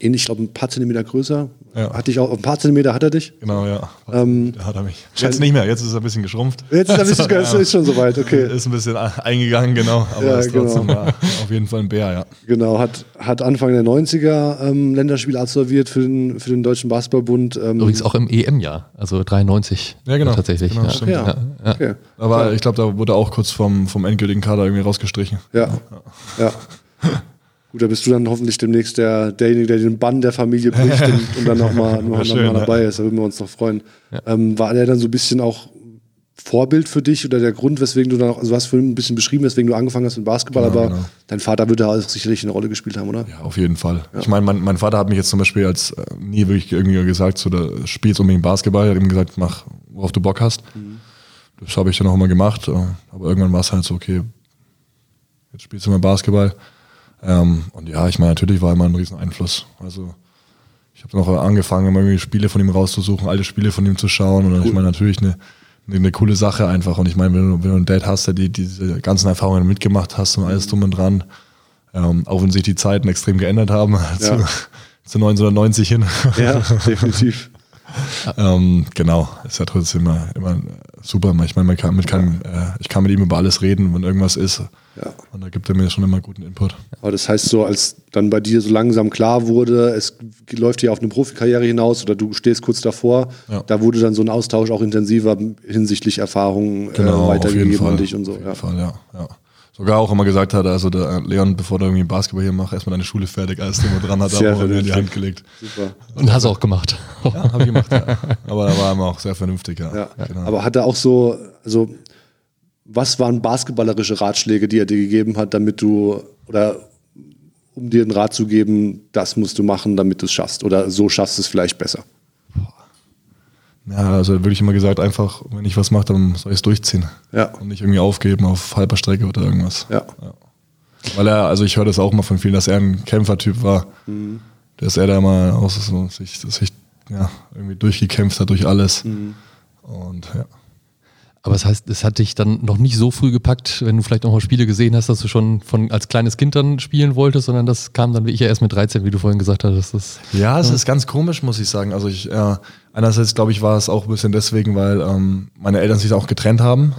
ähnlich, ich glaube, ein paar Zentimeter größer. Ja. Hatte ich auch, ein paar Zentimeter hat er dich. Genau, ja. Ähm, da hat er mich. Jetzt nicht mehr, jetzt ist er ein bisschen geschrumpft. Jetzt ist er ein bisschen, Also, ist schon soweit, okay. Ist ein bisschen eingegangen, genau. Aber Ja, ist trotzdem genau. auf jeden Fall ein Bär, ja. Genau, hat, hat Anfang der 90er ähm, Länderspiel absolviert für den, für den Deutschen Basketballbund. Ähm, Übrigens auch im EM-Jahr, also 93. Ja, genau. Tatsächlich. Genau, ja. stimmt. ja. Ja. Okay. Aber ich glaube, da wurde auch kurz vom, vom endgültigen Kader irgendwie rausgestrichen. Ja. ja. Gut, da bist du dann hoffentlich demnächst der, derjenige, der den Bann der Familie bricht und, und dann nochmal noch, schön, noch mal ja. dabei ist. Da würden wir uns noch freuen. Ähm, war der dann so ein bisschen auch Vorbild für dich oder der Grund, weswegen du dann auch, also du hast vorhin ein bisschen beschrieben, weswegen du angefangen hast mit Basketball, Genau, aber genau. dein Vater würde da auch sicherlich eine Rolle gespielt haben, oder? Ja, auf jeden Fall. Ich meine, mein, mein Vater hat mich jetzt zum Beispiel als äh, nie wirklich irgendwie gesagt, so, da spielst unbedingt Basketball. Er hat ihm gesagt, mach, worauf du Bock hast. Das habe ich dann auch immer gemacht. äh, Aber irgendwann war es halt so, okay, jetzt spielst du mal Basketball. Ähm, und ja, ich meine, natürlich war immer ein riesen Einfluss. Also ich habe auch angefangen, immer irgendwie Spiele von ihm rauszusuchen, alte Spiele von ihm zu schauen. Und ich meine, natürlich eine, eine, eine coole Sache einfach. Und ich meine, wenn du, wenn du einen Dad hast, der die, diese ganzen Erfahrungen mitgemacht hast und alles drum und dran, ähm, auch wenn sich die Zeiten extrem geändert haben zu, Ja. zu 1990 hin. Ja, definitiv. ähm, genau, ist ja trotzdem immer, immer super. Ich meine, man kann, mit kann, äh, ich kann mit ihm über alles reden, wenn irgendwas ist. Ja. Und da gibt er mir schon immer guten Input. Aber das heißt so, als dann bei dir so langsam klar wurde, es läuft hier auf eine Profikarriere hinaus oder du stehst kurz davor, Ja. da wurde dann so ein Austausch auch intensiver hinsichtlich Erfahrungen äh, Genau, auf jeden weitergegeben Fall. an dich und so. Auf jeden Ja. Fall, ja, ja. Sogar auch immer gesagt hat, also der Leon, bevor du irgendwie Basketball hier machst, erstmal deine Schule fertig, alles drum dran hat, er mir in die. Hand gelegt. Super. Und hast du auch gemacht. Ja, habe ich gemacht, ja. Aber er war immer auch sehr vernünftig, ja. Ja. Genau. Aber hat er auch so, also was waren basketballerische Ratschläge, die er dir gegeben hat, damit du oder um dir einen Rat zu geben, das musst du machen, damit du es schaffst oder so schaffst du es vielleicht besser. Ja, also wirklich immer gesagt, einfach, wenn ich was mache, dann soll ich es durchziehen. Ja. Und nicht irgendwie aufgeben auf halber Strecke oder irgendwas. Ja. Weil er, also ich höre das auch mal von vielen, dass er ein Kämpfertyp war. Mhm. Dass er da mal auch so sich, sich ja, irgendwie durchgekämpft hat durch alles. Mhm. Und ja. Aber das heißt, es hat dich dann noch nicht so früh gepackt, wenn du vielleicht noch mal Spiele gesehen hast, dass du schon von als kleines Kind dann spielen wolltest, sondern das kam dann wie ich ja erst mit 13, wie du vorhin gesagt hattest. Das, Ja, es ist ganz komisch, muss ich sagen. Also ich, ja, einerseits glaube ich, war es auch ein bisschen deswegen, weil ähm, meine Eltern sich auch getrennt haben.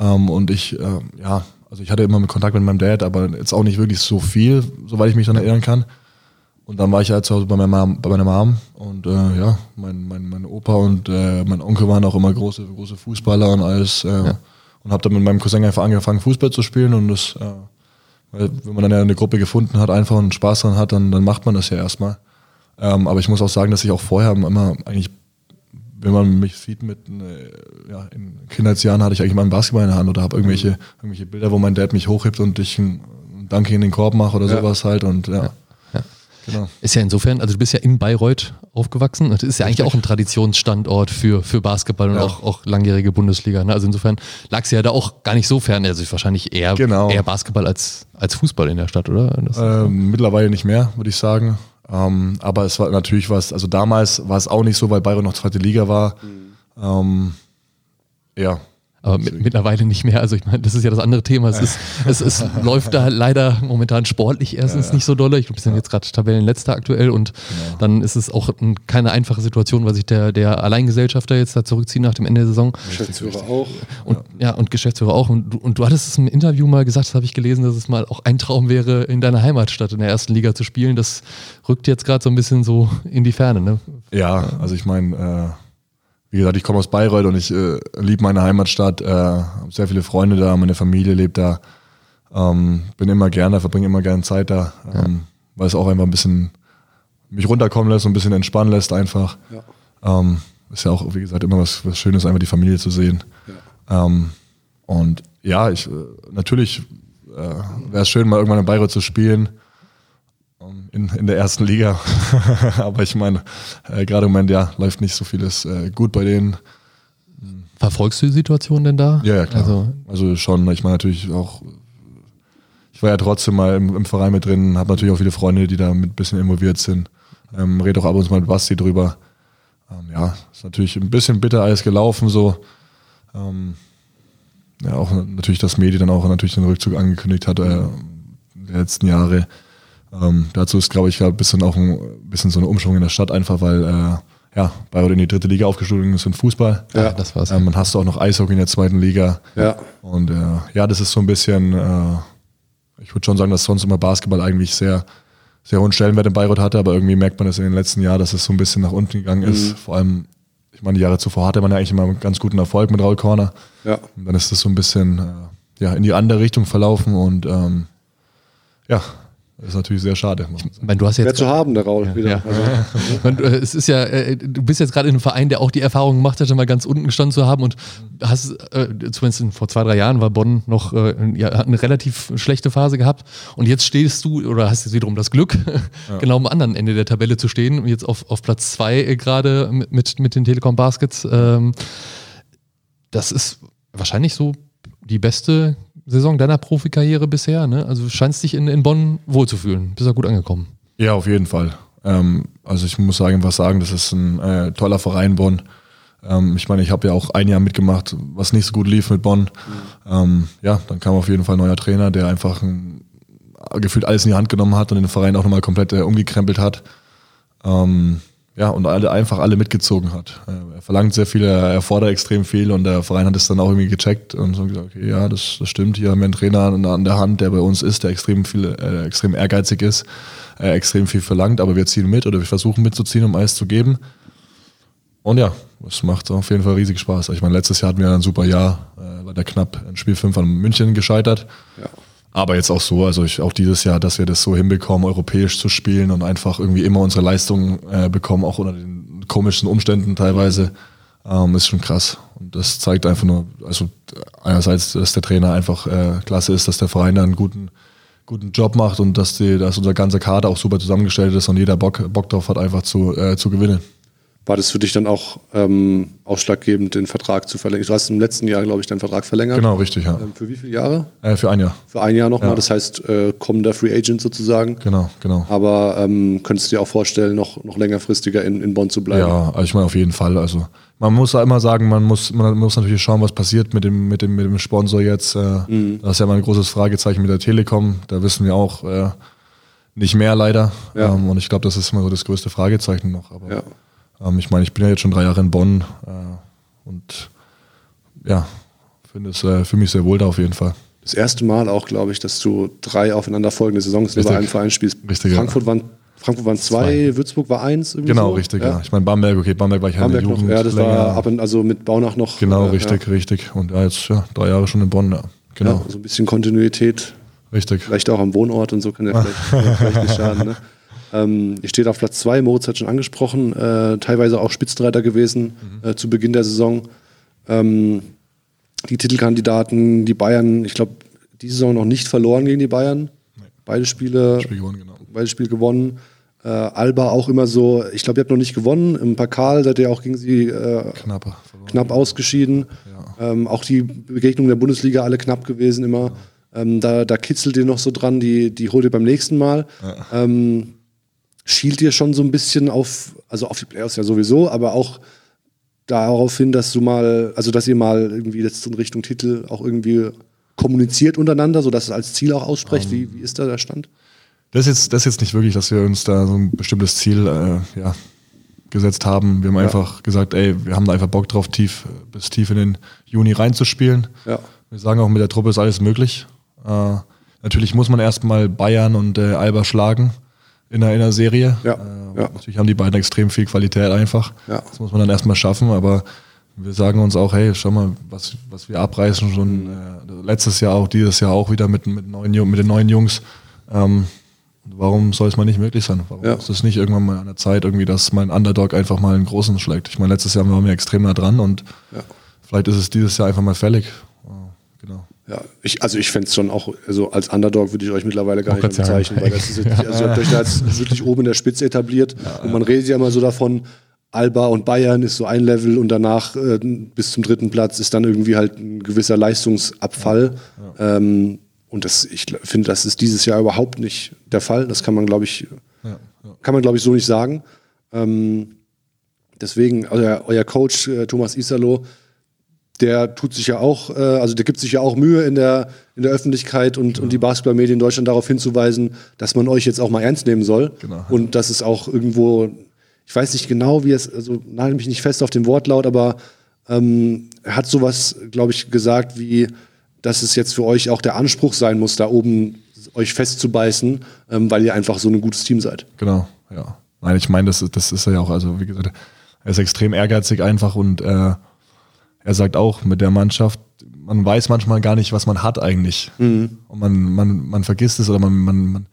Ähm, und ich, äh, ja, also ich hatte immer Kontakt mit meinem Dad, aber jetzt auch nicht wirklich so viel, soweit ich mich dann erinnern kann. Und dann war ich halt zu Hause bei meiner Mom, bei meiner Mom und äh, ja, mein, mein, mein Opa und äh, mein Onkel waren auch immer große, große Fußballer und alles. Äh, Und habe dann mit meinem Cousin einfach angefangen, Fußball zu spielen und das, äh, weil wenn man dann ja eine Gruppe gefunden hat, einfach einen Spaß dran hat, dann, dann macht man das ja erstmal. Ähm, aber ich muss auch sagen, dass ich auch vorher immer eigentlich, wenn man mich sieht mit, äh, ja, in Kindheitsjahren hatte ich eigentlich mal einen Basketball in der Hand oder habe irgendwelche, irgendwelche Bilder, wo mein Dad mich hochhebt und ich einen einen Danke in den Korb mache oder Ja. sowas halt und ja. Genau. Ist ja insofern, also du bist ja in Bayreuth aufgewachsen. Das ist ja eigentlich auch ein Traditionsstandort für, für Basketball und Ja. auch, auch langjährige Bundesliga. Ne? Also insofern lag sie ja da auch gar nicht so fern. Also wahrscheinlich eher, Genau. eher Basketball als, als Fußball in der Stadt, oder? Das, Ähm, mittlerweile nicht mehr, würde ich sagen. Ähm, aber es war natürlich was, also damals war es auch nicht so, weil Bayern noch zweite Liga war. Ähm, ja. Aber mit, mittlerweile nicht mehr. Also ich meine, das ist ja das andere Thema. Es, ist, es, es läuft da leider momentan sportlich erstens nicht so dolle. Ich glaube, wir sind jetzt gerade Tabellenletzter aktuell und dann ist es auch ein, keine einfache Situation, weil sich der, der Alleingesellschafter jetzt da zurückzieht nach dem Ende der Saison. Geschäftsführer auch. Und, ja. und Geschäftsführer auch. Und du, und du hattest es im Interview mal gesagt, das habe ich gelesen, dass es mal auch ein Traum wäre, in deiner Heimatstadt in der ersten Liga zu spielen. Das rückt jetzt gerade so ein bisschen so in die Ferne. Ne? Ja, also ich meine, äh, wie gesagt, ich komme aus Bayreuth und ich äh, liebe meine Heimatstadt, äh, habe sehr viele Freunde da, meine Familie lebt da, ähm, bin immer gerne, verbringe immer gerne Zeit da, ähm, weil es auch einfach ein bisschen mich runterkommen lässt und ein bisschen entspannen lässt einfach. Ja. Ähm, ist ja auch, wie gesagt, immer was, was Schönes, einfach die Familie zu sehen. Ähm, und ja, ich äh, natürlich äh, wäre es schön, mal irgendwann in Bayreuth zu spielen. In, in der ersten Liga. Aber ich meine, äh, gerade im Moment, ja, läuft nicht so vieles äh, gut bei denen. Verfolgst du die Situation denn da? Ja, ja, klar. Also, Also, schon, ich meine natürlich auch, ich war ja trotzdem mal im, im Verein mit drin, habe natürlich auch viele Freunde, die da mit ein bisschen involviert sind. Ähm, rede auch ab und zu mal mit Basti drüber. Ähm, ja, ist natürlich ein bisschen bitter alles gelaufen so. Ähm, ja, auch natürlich, dass Medi dann auch natürlich den Rückzug angekündigt hat äh, der letzten Jahre. Ähm, dazu ist, glaube ich, ein bisschen auch ein bisschen so eine Umschwung in der Stadt einfach, weil äh, ja, Bayreuth in die dritte Liga aufgestiegen ist in Fußball. Ja, das war's. Ähm, dann hast du auch noch Eishockey in der zweiten Liga. Ja. Und äh, ja, das ist so ein bisschen, äh, ich würde schon sagen, dass sonst immer Basketball eigentlich sehr, sehr hohen Stellenwert in Bayreuth hatte, aber irgendwie merkt man das in den letzten Jahren, dass es so ein bisschen nach unten gegangen ist. Vor allem, ich meine, die Jahre zuvor hatte man ja eigentlich immer einen ganz guten Erfolg mit Raul Corner. Ja. Und dann ist das so ein bisschen äh, ja, in die andere Richtung verlaufen und ähm, ja, das ist natürlich sehr schade. Ich meine, du hast jetzt Wer zu haben, der Raul. wieder. Ja. Also, Und, äh, es ist ja, äh, du bist jetzt gerade in einem Verein, der auch die Erfahrung gemacht hat, mal ganz unten gestanden zu haben und hast, äh, zumindest in, vor zwei, drei Jahren war Bonn noch, äh, ja, hat eine relativ schlechte Phase gehabt und jetzt stehst du oder hast jetzt wiederum das Glück, genau am anderen Ende der Tabelle zu stehen und jetzt auf, auf Platz zwei äh, gerade mit, mit, mit den Telekom Baskets. Ähm, das ist wahrscheinlich so die beste Saison deiner Profikarriere bisher, ne? Also scheinst dich in, in Bonn wohlzufühlen. Bist ja gut angekommen. Ja, auf jeden Fall. Ähm, also ich muss sagen, was sagen, das ist ein äh, toller Verein Bonn. Ähm, ich meine, ich habe ja auch ein Jahr mitgemacht, was nicht so gut lief mit Bonn. Ähm, ja, dann kam auf jeden Fall ein neuer Trainer, der einfach ein, gefühlt alles in die Hand genommen hat und den Verein auch nochmal komplett äh, umgekrempelt hat. Ähm, ja, und alle, einfach alle mitgezogen hat. Äh, Er verlangt sehr viel, er er fordert extrem viel und der Verein hat es dann auch irgendwie gecheckt und so gesagt, okay, ja, das, das stimmt, hier haben wir einen Trainer an, an der Hand, der bei uns ist, der extrem viel, äh, extrem ehrgeizig ist, äh, extrem viel verlangt, aber wir ziehen mit oder wir versuchen mitzuziehen, um alles zu geben. Und ja, es macht auf jeden Fall riesig Spaß. Ich meine, letztes Jahr hatten wir ein super Jahr, äh, leider knapp in Spiel 5 an München gescheitert. ja. Aber jetzt auch so, also ich, auch dieses Jahr, dass wir das so hinbekommen, europäisch zu spielen und einfach irgendwie immer unsere Leistungen äh, bekommen, auch unter den komischen Umständen teilweise, ähm, ist schon krass. Und das zeigt einfach nur, also einerseits, dass der Trainer einfach äh, klasse ist, dass der Verein da einen guten, guten Job macht und dass, die, dass unser ganzer Kader auch super zusammengestellt ist und jeder Bock, Bock drauf hat, einfach zu, äh, zu gewinnen. War das für dich dann auch ähm, ausschlaggebend, den Vertrag zu verlängern? Du hast im letzten Jahr, glaube ich, deinen Vertrag verlängert. Genau, richtig, ja. Ähm, für wie viele Jahre? Äh, für ein Jahr. Für ein Jahr nochmal. Ja. Das heißt, äh, kommender Free Agent sozusagen. Genau, genau. Aber ähm, könntest du dir auch vorstellen, noch, noch längerfristiger in, in Bonn zu bleiben? Ja, also ich meine auf jeden Fall. Also man muss ja immer sagen, man muss, man muss natürlich schauen, was passiert mit dem, mit dem, mit dem Sponsor jetzt. Äh, Das ist ja mal ein großes Fragezeichen mit der Telekom. Da wissen wir auch äh, nicht mehr leider. Ja. Ähm, und ich glaube, das ist immer so das größte Fragezeichen noch. Aber Ja. Ähm, ich meine, ich bin ja jetzt schon drei Jahre in Bonn äh, und ja, finde es äh, für mich sehr wohl da auf jeden Fall. Das erste Mal auch, glaube ich, dass du drei aufeinanderfolgende Saisons Richtig. bei einem Verein spielst. Richtig, ja. Frankfurt, waren, Frankfurt waren zwei, Würzburg war eins. Genau, so. richtig, ja. Ich meine, Bamberg, okay, Bamberg war ich halt Bamberg in der noch, Jugend ja, das länger. war ab und, also mit Baunach noch. Genau, äh, richtig, richtig. Und ja, jetzt ja, drei Jahre schon in Bonn, ja. Ja. Genau, Ja, so ein bisschen Kontinuität, richtig. vielleicht auch am Wohnort und so kann ja vielleicht, ja vielleicht nicht schaden. Ne? Ähm, ihr steht auf Platz zwei, Moritz hat schon angesprochen, äh, teilweise auch Spitzenreiter gewesen Mhm. äh, zu Beginn der Saison. Ähm, die Titelkandidaten, die Bayern, ich glaube, die Saison noch nicht verloren gegen die Bayern. Beide Spiele Spiel gewonnen, genau. beide Spiel gewonnen. Äh, Alba auch immer so, ich glaube, ihr habt noch nicht gewonnen. Im Pakal seid ihr auch gegen sie äh, Knapper. knapp ausgeschieden. Ähm, auch die Begegnungen der Bundesliga alle knapp gewesen immer. Ähm, da, da kitzelt ihr noch so dran, die, die holt ihr beim nächsten Mal. Ähm, schielt ihr schon so ein bisschen auf, also auf die Playoffs ja sowieso, aber auch darauf hin, dass du mal, also dass ihr mal irgendwie jetzt in Richtung Titel auch irgendwie kommuniziert untereinander, sodass es als Ziel auch aussprecht. wie, wie ist da der Stand? Das ist, jetzt, das ist jetzt nicht wirklich, dass wir uns da so ein bestimmtes Ziel äh, ja, gesetzt haben. Wir haben einfach gesagt, ey, wir haben da einfach Bock drauf, tief, bis tief in den Juni reinzuspielen. Ja. Wir sagen auch, mit der Truppe ist alles möglich. Äh, natürlich muss man erstmal Bayern und äh, Alba schlagen in einer, in einer Serie. Ja, Äh, ja. Natürlich haben die beiden extrem viel Qualität einfach. Ja. Das muss man dann erstmal schaffen, aber wir sagen uns auch, hey, schau mal, was, was wir abreißen schon äh, letztes Jahr auch, dieses Jahr auch wieder mit, mit, neuen, mit den neuen Jungs. Ähm, warum soll es mal nicht möglich sein? Warum Ja. ist es nicht irgendwann mal an der Zeit, irgendwie, dass mein Underdog einfach mal einen großen schlägt? Ich meine, letztes Jahr waren wir extrem nah dran und Ja. vielleicht ist es dieses Jahr einfach mal fällig. Ja, ich, also ich fände es schon auch, also als Underdog würde ich euch mittlerweile gar Wollte nicht bezeichnen, weil das ist jetzt, also ihr habt euch da jetzt wirklich oben in der Spitze etabliert und man redet ja immer so davon, Alba und Bayern ist so ein Level und danach äh, bis zum dritten Platz ist dann irgendwie halt ein gewisser Leistungsabfall. Ähm, und das, ich finde, das ist dieses Jahr überhaupt nicht der Fall. Das kann man, glaube ich, Ja, ja. kann man, glaube ich, so nicht sagen. Ähm, deswegen, euer, euer Coach äh, Thomas Isalo, der tut sich ja auch, äh, also der gibt sich ja auch Mühe in der, in der Öffentlichkeit und, und die Basketballmedien in Deutschland darauf hinzuweisen, dass man euch jetzt auch mal ernst nehmen soll. Genau. Und dass es auch irgendwo, ich weiß nicht genau, wie es, also nagel mich nicht fest auf den Wortlaut, aber ähm, er hat sowas, glaube ich, gesagt, wie, dass es jetzt für euch auch der Anspruch sein muss, da oben euch festzubeißen, ähm, weil ihr einfach so ein gutes Team seid. Genau, ja. Nein, ich meine, das, ist- das ist ja auch, also wie gesagt, er ist extrem ehrgeizig einfach und äh, er sagt auch, mit der Mannschaft, man weiß manchmal gar nicht, was man hat eigentlich. Und man, man, man vergisst es oder man, man, man,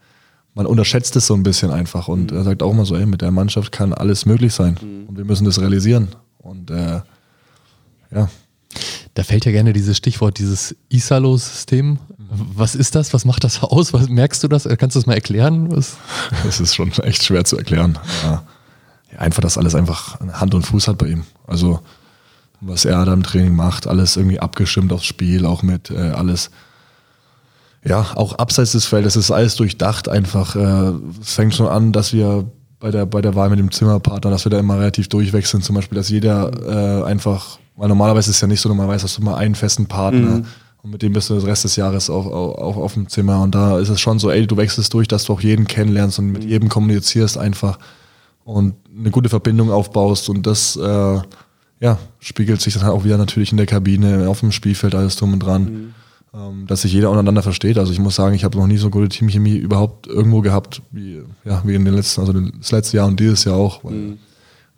man unterschätzt es so ein bisschen einfach. Und er sagt auch mal so, ey, mit der Mannschaft kann alles möglich sein. Und wir müssen das realisieren. Und äh, ja, Da fällt ja gerne dieses Stichwort, dieses Isalo-System. Was ist das? Was macht das aus? Was, merkst du das? Kannst du das mal erklären? Was? Das ist schon echt schwer zu erklären. Ja, einfach, dass alles einfach Hand und Fuß hat bei ihm. Also, was er da im Training macht, alles irgendwie abgestimmt aufs Spiel, auch mit äh, alles, ja, auch abseits des Feldes, ist alles durchdacht einfach. Äh, es fängt schon an, dass wir bei der, bei der Wahl mit dem Zimmerpartner, dass wir da immer relativ durchwechseln, zum Beispiel, dass jeder äh, einfach, weil normalerweise ist es ja nicht so, normalerweise hast du mal einen festen Partner und mit dem bist du das Rest des Jahres auf, auf, auf, auf dem Zimmer. Und da ist es schon so, ey, du wechselst durch, dass du auch jeden kennenlernst und mit jedem kommunizierst einfach und eine gute Verbindung aufbaust. Und das äh, ja, spiegelt sich dann auch wieder natürlich in der Kabine, auf dem Spielfeld, alles drum und dran, ähm, dass sich jeder untereinander versteht. Also ich muss sagen, ich habe noch nie so gute Teamchemie überhaupt irgendwo gehabt, wie, ja, wie in den letzten, also das letzte Jahr und dieses Jahr auch, weil,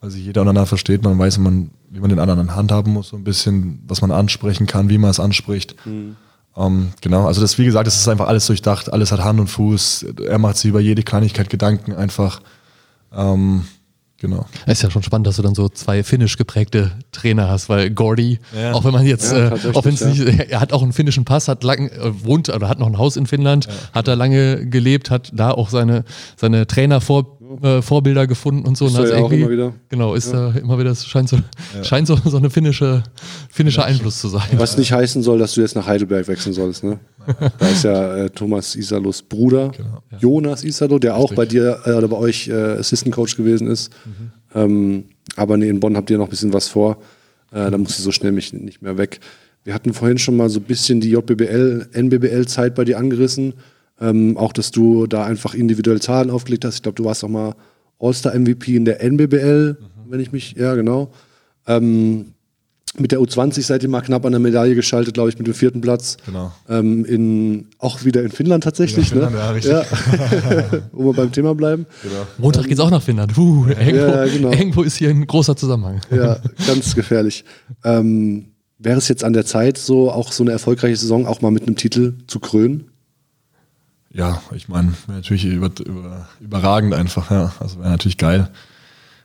weil sich jeder untereinander versteht, man weiß, man, wie man den anderen handhaben muss, so ein bisschen, was man ansprechen kann, wie man es anspricht. Ähm, genau, also das, wie gesagt, das ist einfach alles durchdacht, alles hat Hand und Fuß. Er macht sich über jede Kleinigkeit Gedanken einfach. Ähm, genau. Es ist ja schon spannend, dass du dann so zwei finnisch geprägte Trainer hast, weil Gordy, Ja. auch wenn man jetzt, Ja, äh, auch wenn es ja. nicht, er hat auch einen finnischen Pass, hat lang, äh, wohnt oder hat noch ein Haus in Finnland, hat da lange gelebt, hat da auch seine, seine Trainer vor, äh, Vorbilder gefunden und so. Ist und er hat ja auch immer wieder. Genau, ist da immer wieder, es scheint so, scheint so, so eine finnische, finnischer Einfluss zu sein. Was nicht heißen soll, dass du jetzt nach Heidelberg wechseln sollst. Ne? Da ist ja äh, Thomas Isalos Bruder, Jonas Isalo, der auch bei dir äh, oder bei euch äh, Assistant Coach gewesen ist. Ähm, aber nee, in Bonn habt ihr noch ein bisschen was vor. Äh, da musst du so schnell mich nicht mehr weg. Wir hatten vorhin schon mal so ein bisschen die JBBL, NBBL-Zeit bei dir angerissen. Ähm, auch, dass du da einfach individuell Zahlen aufgelegt hast. Ich glaube, du warst auch mal All-Star-MVP in der NBBL, wenn ich mich, ja, genau. Ähm, mit der U20 seid ihr mal knapp an der Medaille geschaltet, glaube ich, mit dem vierten Platz. Genau. Ähm, in, auch wieder in Finnland tatsächlich, Ja, Finnland, ne? ja, richtig. Wo wir beim Thema bleiben. Montag geht's auch nach Finnland. Uh, irgendwo, Ja, genau. irgendwo ist hier ein großer Zusammenhang. Ja, ganz gefährlich. Ähm, wäre es jetzt an der Zeit, so auch so eine erfolgreiche Saison auch mal mit einem Titel zu krönen? Ja, ich meine, natürlich über, über, überragend einfach, ja. Also wäre natürlich geil,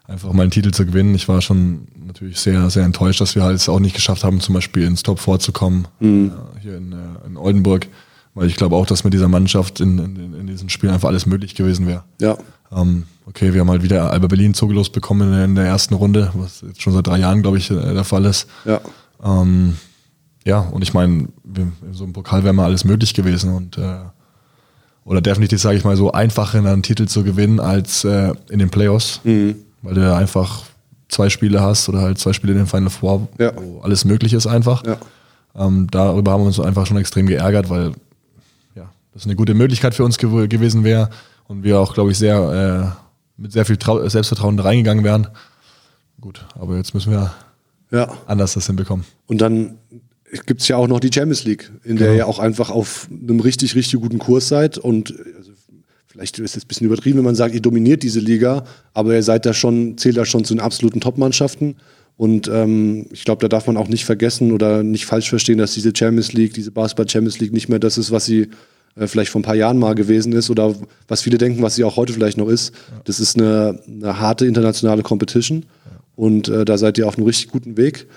einfach mal einen Titel zu gewinnen. Ich war schon natürlich sehr, sehr enttäuscht, dass wir halt es auch nicht geschafft haben, zum Beispiel ins Top vorzukommen, äh, hier in, äh, in Oldenburg. Weil ich glaube auch, dass mit dieser Mannschaft in, in, in diesen Spielen einfach alles möglich gewesen wäre. Ja. Ähm, okay, wir haben halt wieder Alba Berlin zugelost bekommen in der, in der ersten Runde, was jetzt schon seit drei Jahren, glaube ich, äh, der Fall ist. Ja. Ähm, ja, und ich meine, in so einem Pokal wäre mal alles möglich gewesen und äh, oder definitiv, sage ich mal, so einfacher einen Titel zu gewinnen als äh, in den Playoffs, weil du ja einfach zwei Spiele hast oder halt zwei Spiele in den Final Four, Ja. wo alles möglich ist einfach. Ja. Ähm, darüber haben wir uns einfach schon extrem geärgert, weil ja, das eine gute Möglichkeit für uns gew gewesen wäre und wir auch, glaube ich, sehr äh, mit sehr viel Trau Selbstvertrauen da reingegangen wären. Gut, aber jetzt müssen wir Ja. anders das hinbekommen. Und dann gibt es ja auch noch die Champions League, in der Genau. ihr auch einfach auf einem richtig, richtig guten Kurs seid. Und also, vielleicht ist es ein bisschen übertrieben, wenn man sagt, ihr dominiert diese Liga, aber ihr seid da schon, zählt da schon zu den absoluten Top-Mannschaften. Und ähm, ich glaube, da darf man auch nicht vergessen oder nicht falsch verstehen, dass diese Champions League, diese Basketball Champions League nicht mehr das ist, was sie äh, vielleicht vor ein paar Jahren mal gewesen ist oder was viele denken, was sie auch heute vielleicht noch ist. Das ist eine, eine harte internationale Competition und äh, da seid ihr auf einem richtig guten Weg.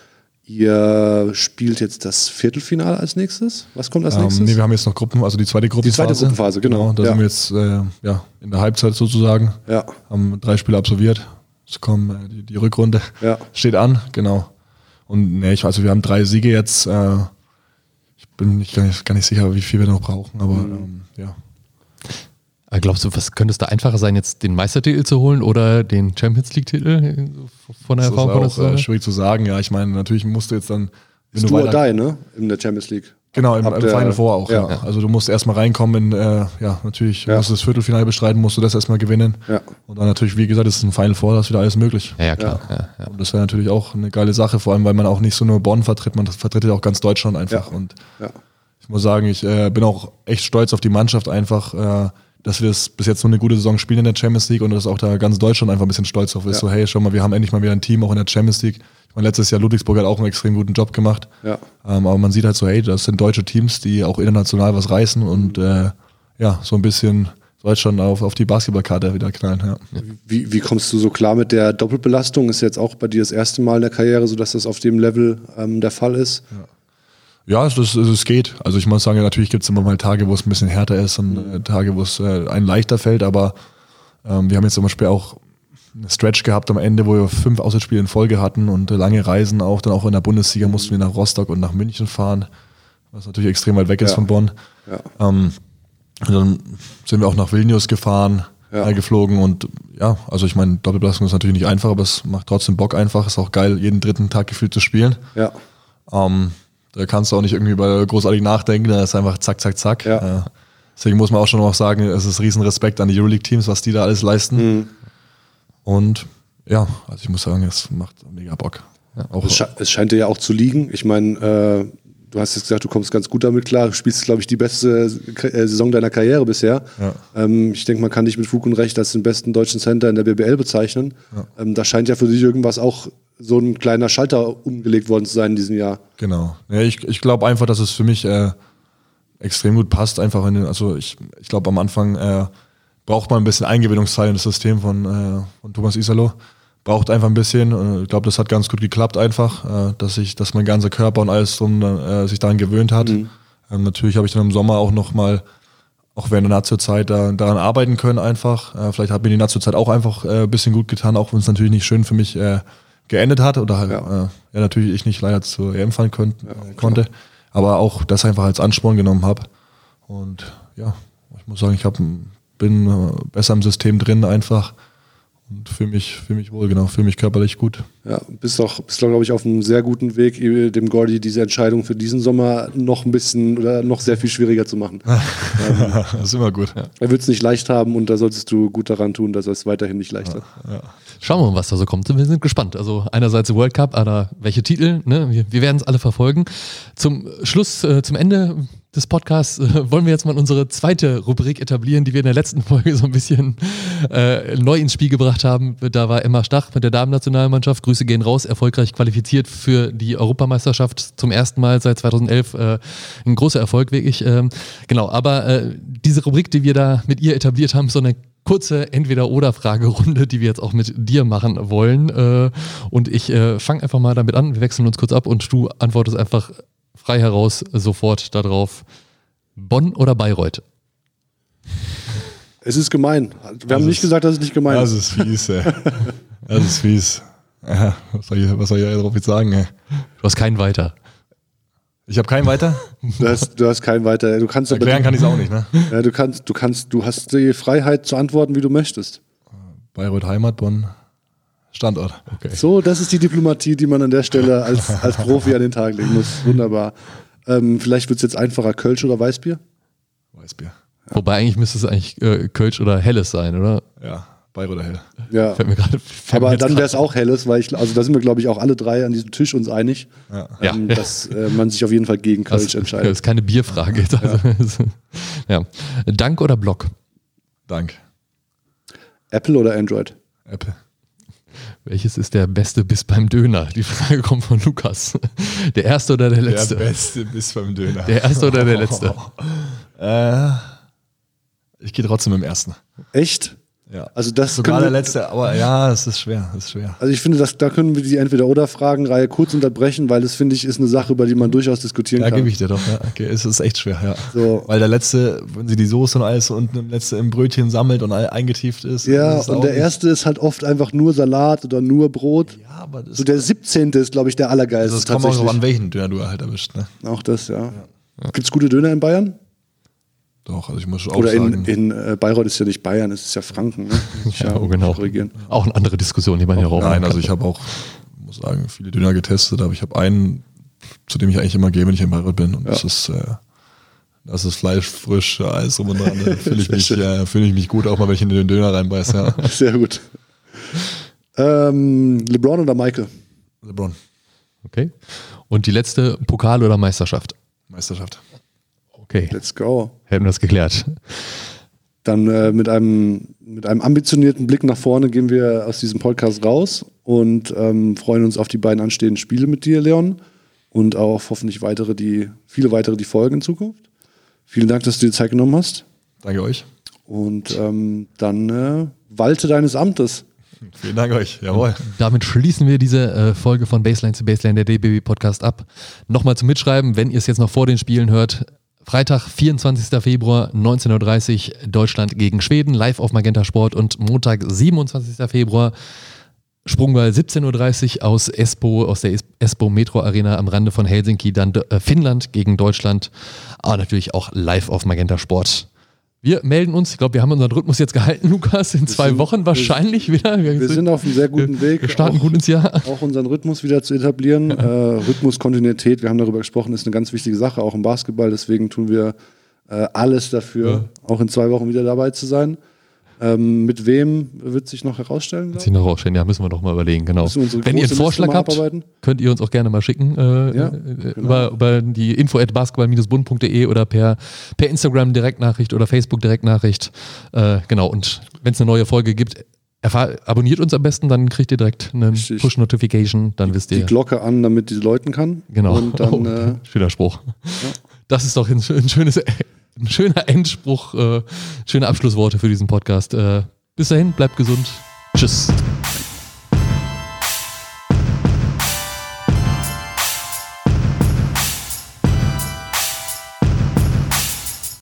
Ihr spielt jetzt das Viertelfinale als nächstes. Was kommt als Ähm, nächstes? nee, wir haben jetzt noch Gruppen, also die zweite Gruppenphase. zweite Gruppenphase, genau. da Ja. sind wir jetzt äh, ja, in der Halbzeit sozusagen. ja, Haben drei Spiele absolviert. Es kommen äh, die, die Rückrunde. Ja. Steht an, genau. Und nee, ich, also wir haben drei Siege jetzt. Äh, ich bin nicht gar, nicht gar nicht sicher, wie viel wir noch brauchen, aber Mhm. ähm, ja. Aber Glaubst du, was könnte es da einfacher sein, jetzt den Meistertitel zu holen oder den Champions League-Titel von der Das ist Erfahrung von der auch äh, schwierig zu sagen. Ja, ich meine, natürlich musst du jetzt dann Ist du oder die, ne? In der Champions League. Genau, im, im Final Four auch, ja. ja. Also du musst erstmal reinkommen in, äh, ja, natürlich, ja. musst du das Viertelfinale bestreiten, musst du das erstmal gewinnen. Ja. Und dann natürlich, wie gesagt, ist ein Final Four, da ist wieder alles möglich. Ja, ja klar. Ja. Ja, Und das wäre natürlich auch eine geile Sache, vor allem, weil man auch nicht so nur Bonn vertritt, man vertritt ja auch ganz Deutschland einfach. Und ich muss sagen, ich äh, bin auch echt stolz auf die Mannschaft einfach, äh, dass wir das bis jetzt so eine gute Saison spielen in der Champions League und dass auch da ganz Deutschland einfach ein bisschen stolz drauf ist. So, hey, schau mal, wir haben endlich mal wieder ein Team auch in der Champions League ich meine, letztes Jahr Ludwigsburg hat auch einen extrem guten Job gemacht. Ja. Ähm, aber man sieht halt so, hey, das sind deutsche Teams, die auch international was reißen und äh, ja, so ein bisschen Deutschland auf, auf die Basketballkarte wieder knallen. Ja. Wie, wie kommst du so klar mit der Doppelbelastung? Ist jetzt auch bei dir das erste Mal in der Karriere, so dass das auf dem Level ähm, der Fall ist? Ja. Ja, es, es, es geht. Also ich muss sagen, natürlich gibt es immer mal Tage, wo es ein bisschen härter ist und äh, Tage, wo es äh, einem leichter fällt, aber ähm, wir haben jetzt zum Beispiel auch Stretch gehabt am Ende, wo wir fünf Auswärtsspiele in Folge hatten und lange Reisen auch. Dann auch in der Bundesliga mussten wir nach Rostock und nach München fahren, was natürlich extrem weit weg ist ja. von Bonn. Ja. Ähm, dann sind wir auch nach Vilnius gefahren, ja. äh, geflogen und ja, also ich meine, Doppelbelastung ist natürlich nicht einfach, aber es macht trotzdem Bock einfach. Ist auch geil, jeden dritten Tag gefühlt zu spielen. Ja. Ähm, da kannst du auch nicht irgendwie über großartig nachdenken, da ist einfach zack, zack, zack. Ja. Äh, deswegen muss man auch schon noch sagen, es ist riesen Respekt an die Euroleague-Teams, was die da alles leisten. Mhm. Und ja, also ich muss sagen, es macht mega Bock. Ja, auch es, sche es, scheint dir ja auch zu liegen. Ich meine, äh, du hast jetzt gesagt, du kommst ganz gut damit klar. Du spielst, glaube ich, die beste äh, Saison deiner Karriere bisher. Ja. Ähm, ich denke, man kann dich mit Fug und Recht als den besten deutschen Center in der BBL bezeichnen. Ja. Ähm, da scheint ja für dich irgendwas auch so ein kleiner Schalter umgelegt worden zu sein in diesem Jahr. Genau. Ja, ich ich glaube einfach, dass es für mich äh, extrem gut passt. Einfach in den, also ich, ich glaube am Anfang äh, braucht man ein bisschen Eingewöhnungszeit in das System von, äh, von Thomas Isalo. Braucht einfach ein bisschen. Ich glaube, das hat ganz gut geklappt einfach, äh, dass ich, dass mein ganzer Körper und alles drum äh, sich daran gewöhnt hat. Mhm. Ähm, natürlich habe ich dann im Sommer auch nochmal, auch während der Nazi-Zeit, da, daran arbeiten können einfach. Äh, vielleicht hat mir die Nazi-Zeit auch einfach äh, ein bisschen gut getan, auch wenn es natürlich nicht schön für mich äh, geendet hat oder halt, ja. Äh, ja, natürlich ich nicht leider zur EM fahren könnt, ja, konnte. Aber auch das einfach als Ansporn genommen habe. Und ja, ich muss sagen, ich habe bin äh, besser im System drin einfach und fühle mich, fühl mich wohl, genau, fühle mich körperlich gut. Ja, bist doch, bist doch, glaube ich, auf einem sehr guten Weg, dem Gordy diese Entscheidung für diesen Sommer noch ein bisschen oder noch sehr viel schwieriger zu machen. ähm, das ist immer gut. Er wird es nicht leicht haben und da solltest du gut daran tun, dass er es weiterhin nicht leicht hat. Ja, Schauen wir mal, was da so kommt. Wir sind gespannt. Also einerseits World Cup, aber welche Titel, ne? wir, wir werden es alle verfolgen. Zum Schluss, äh, zum Ende des Podcasts äh, wollen wir jetzt mal unsere zweite Rubrik etablieren, die wir in der letzten Folge so ein bisschen äh, neu ins Spiel gebracht haben. Da war Emma Stach mit der Damen-Nationalmannschaft. Grüße gehen raus, erfolgreich qualifiziert für die Europameisterschaft zum ersten Mal seit 2011. Äh, ein großer Erfolg, wirklich. Ähm, genau, aber äh, diese Rubrik, die wir da mit ihr etabliert haben, so eine kurze Entweder-Oder-Fragerunde, die wir jetzt auch mit dir machen wollen. Äh, und ich äh, fange einfach mal damit an. Wir wechseln uns kurz ab und du antwortest einfach frei heraus sofort darauf. Bonn oder Bayreuth? Es ist gemein. Wir das haben nicht gesagt, dass es nicht gemein ist. Das ist fies, ey. Das ist fies. Ja, was, soll ich, was soll ich darauf jetzt sagen, ey? Du hast keinen weiter. Ich habe keinen weiter? Du hast, du hast keinen weiter. Du kannst Erklären kann ich es auch nicht, ne? Ja, du kannst, du kannst, du hast die Freiheit zu antworten, wie du möchtest. Bayreuth Heimat, Bonn Standort. Okay. So, das ist die Diplomatie, die man an der Stelle als, als Profi an den Tag legen muss. Wunderbar. Ähm, vielleicht wird es jetzt einfacher, Kölsch oder Weißbier? Weißbier. Ja. Wobei eigentlich müsste es eigentlich äh, Kölsch oder Helles sein, oder? Ja, Bayer oder Hell. Ja. Fällt mir grad, fällt Aber mir dann wäre es auch Helles, weil ich, also da sind wir, glaube ich, auch alle drei an diesem Tisch uns einig, ja. Ähm, dass äh, man sich auf jeden Fall gegen Kölsch das, entscheidet. Das ist keine Bierfrage. Ja. ja. Dank oder Block? Dank. Apple oder Android? Apple. Welches ist der beste Biss beim Döner? Die Frage kommt von Lukas. Der erste oder der letzte? Der beste Biss beim Döner. Der erste oder der letzte? äh, ich gehe trotzdem im ersten. Echt? Ja. Also das Sogar der letzte, aber ja, es ist schwer, es ist schwer. Also ich finde, dass, da können wir die Entweder-Oder-Fragenreihe kurz unterbrechen, weil das, finde ich, ist eine Sache, über die man durchaus diskutieren ja, kann. Ja, gebe ich dir doch. Ja. Okay, es ist echt schwer, ja. So. Weil der letzte, wenn sie die Soße und alles unten im letzte im Brötchen sammelt und eingetieft ist. Ja, und der erste ist halt oft einfach nur Salat oder nur Brot. Ja, aber das So der 17. ist, glaube ich, der allergeilste. Also das kommt auch an welchen Döner du halt erwischt, ne? Auch das, ja. ja. Gibt es gute Döner in Bayern? Doch, also ich muss auch Oder sagen. in, in äh, Bayreuth ist ja nicht Bayern, es ist ja Franken. Ne? ja, ja, genau. Korrigieren. Auch eine andere Diskussion, die man hier rauf Nein, also ich habe auch, muss sagen, viele Döner getestet, aber ich habe einen zu dem ich eigentlich immer gehe, wenn ich in Bayreuth bin. Und ja. das ist, äh, das ist Fleisch frisch, Eis rum und dran. Da fühle ich, mich, äh, fühl ich mich gut, auch mal, wenn ich in den Döner reinbeiße. Ja. Sehr gut. Ähm, LeBron oder Michael? LeBron. Okay. Und die letzte Pokal oder Meisterschaft? Meisterschaft. Okay. Let's go. Hätten wir das geklärt. Dann äh, mit, einem, mit einem ambitionierten Blick nach vorne gehen wir aus diesem Podcast raus und ähm, freuen uns auf die beiden anstehenden Spiele mit dir, Leon. Und auch hoffentlich weitere, die, viele weitere, die folgen in Zukunft. Vielen Dank, dass du dir Zeit genommen hast. Danke euch. Und ähm, dann äh, walte deines Amtes. Vielen Dank euch, jawohl. damit schließen wir diese äh, Folge von Baseline zu Baseline, der DBB Podcast ab. Nochmal zum Mitschreiben, wenn ihr es jetzt noch vor den Spielen hört, Freitag, 24. Februar, 19.30 Uhr, Deutschland gegen Schweden, live auf Magenta Sport und Montag, 27. Februar, Sprungball 17.30 Uhr aus Espoo, aus der Espoo Metro Arena am Rande von Helsinki, dann äh, Finnland gegen Deutschland, aber natürlich auch live auf Magenta Sport. Wir melden uns, ich glaube, wir haben unseren Rhythmus jetzt gehalten, Lukas, in zwei sind, Wochen wahrscheinlich wir, wieder. Wir, wir sind auf einem sehr guten Weg. Wir starten auch, gut ins Jahr. Auch unseren Rhythmus wieder zu etablieren. äh, Rhythmus, Kontinuität, wir haben darüber gesprochen, ist eine ganz wichtige Sache, auch im Basketball. Deswegen tun wir äh, alles dafür, ja. auch in zwei Wochen wieder dabei zu sein. Ähm, mit wem wird sich noch herausstellen? Wird sich noch herausstellen, ja, müssen wir doch mal überlegen, genau. Wenn ihr einen Vorschlag habt, könnt ihr uns auch gerne mal schicken äh, ja, äh, genau. über, über die info at basketball-bund.de oder per, per Instagram Direktnachricht oder Facebook Direktnachricht. Äh, genau, und wenn es eine neue Folge gibt, Erfahr abonniert uns am besten, dann kriegt ihr direkt eine Push-Notification, dann wisst ihr. Die Glocke an, damit die läuten kann. Genau. Und dann, oh, äh, schöner Spruch. Ja. Das ist doch ein, ein schönes ein schöner Endspruch, äh, schöne Abschlussworte für diesen Podcast. Äh, bis dahin, bleibt gesund. Tschüss.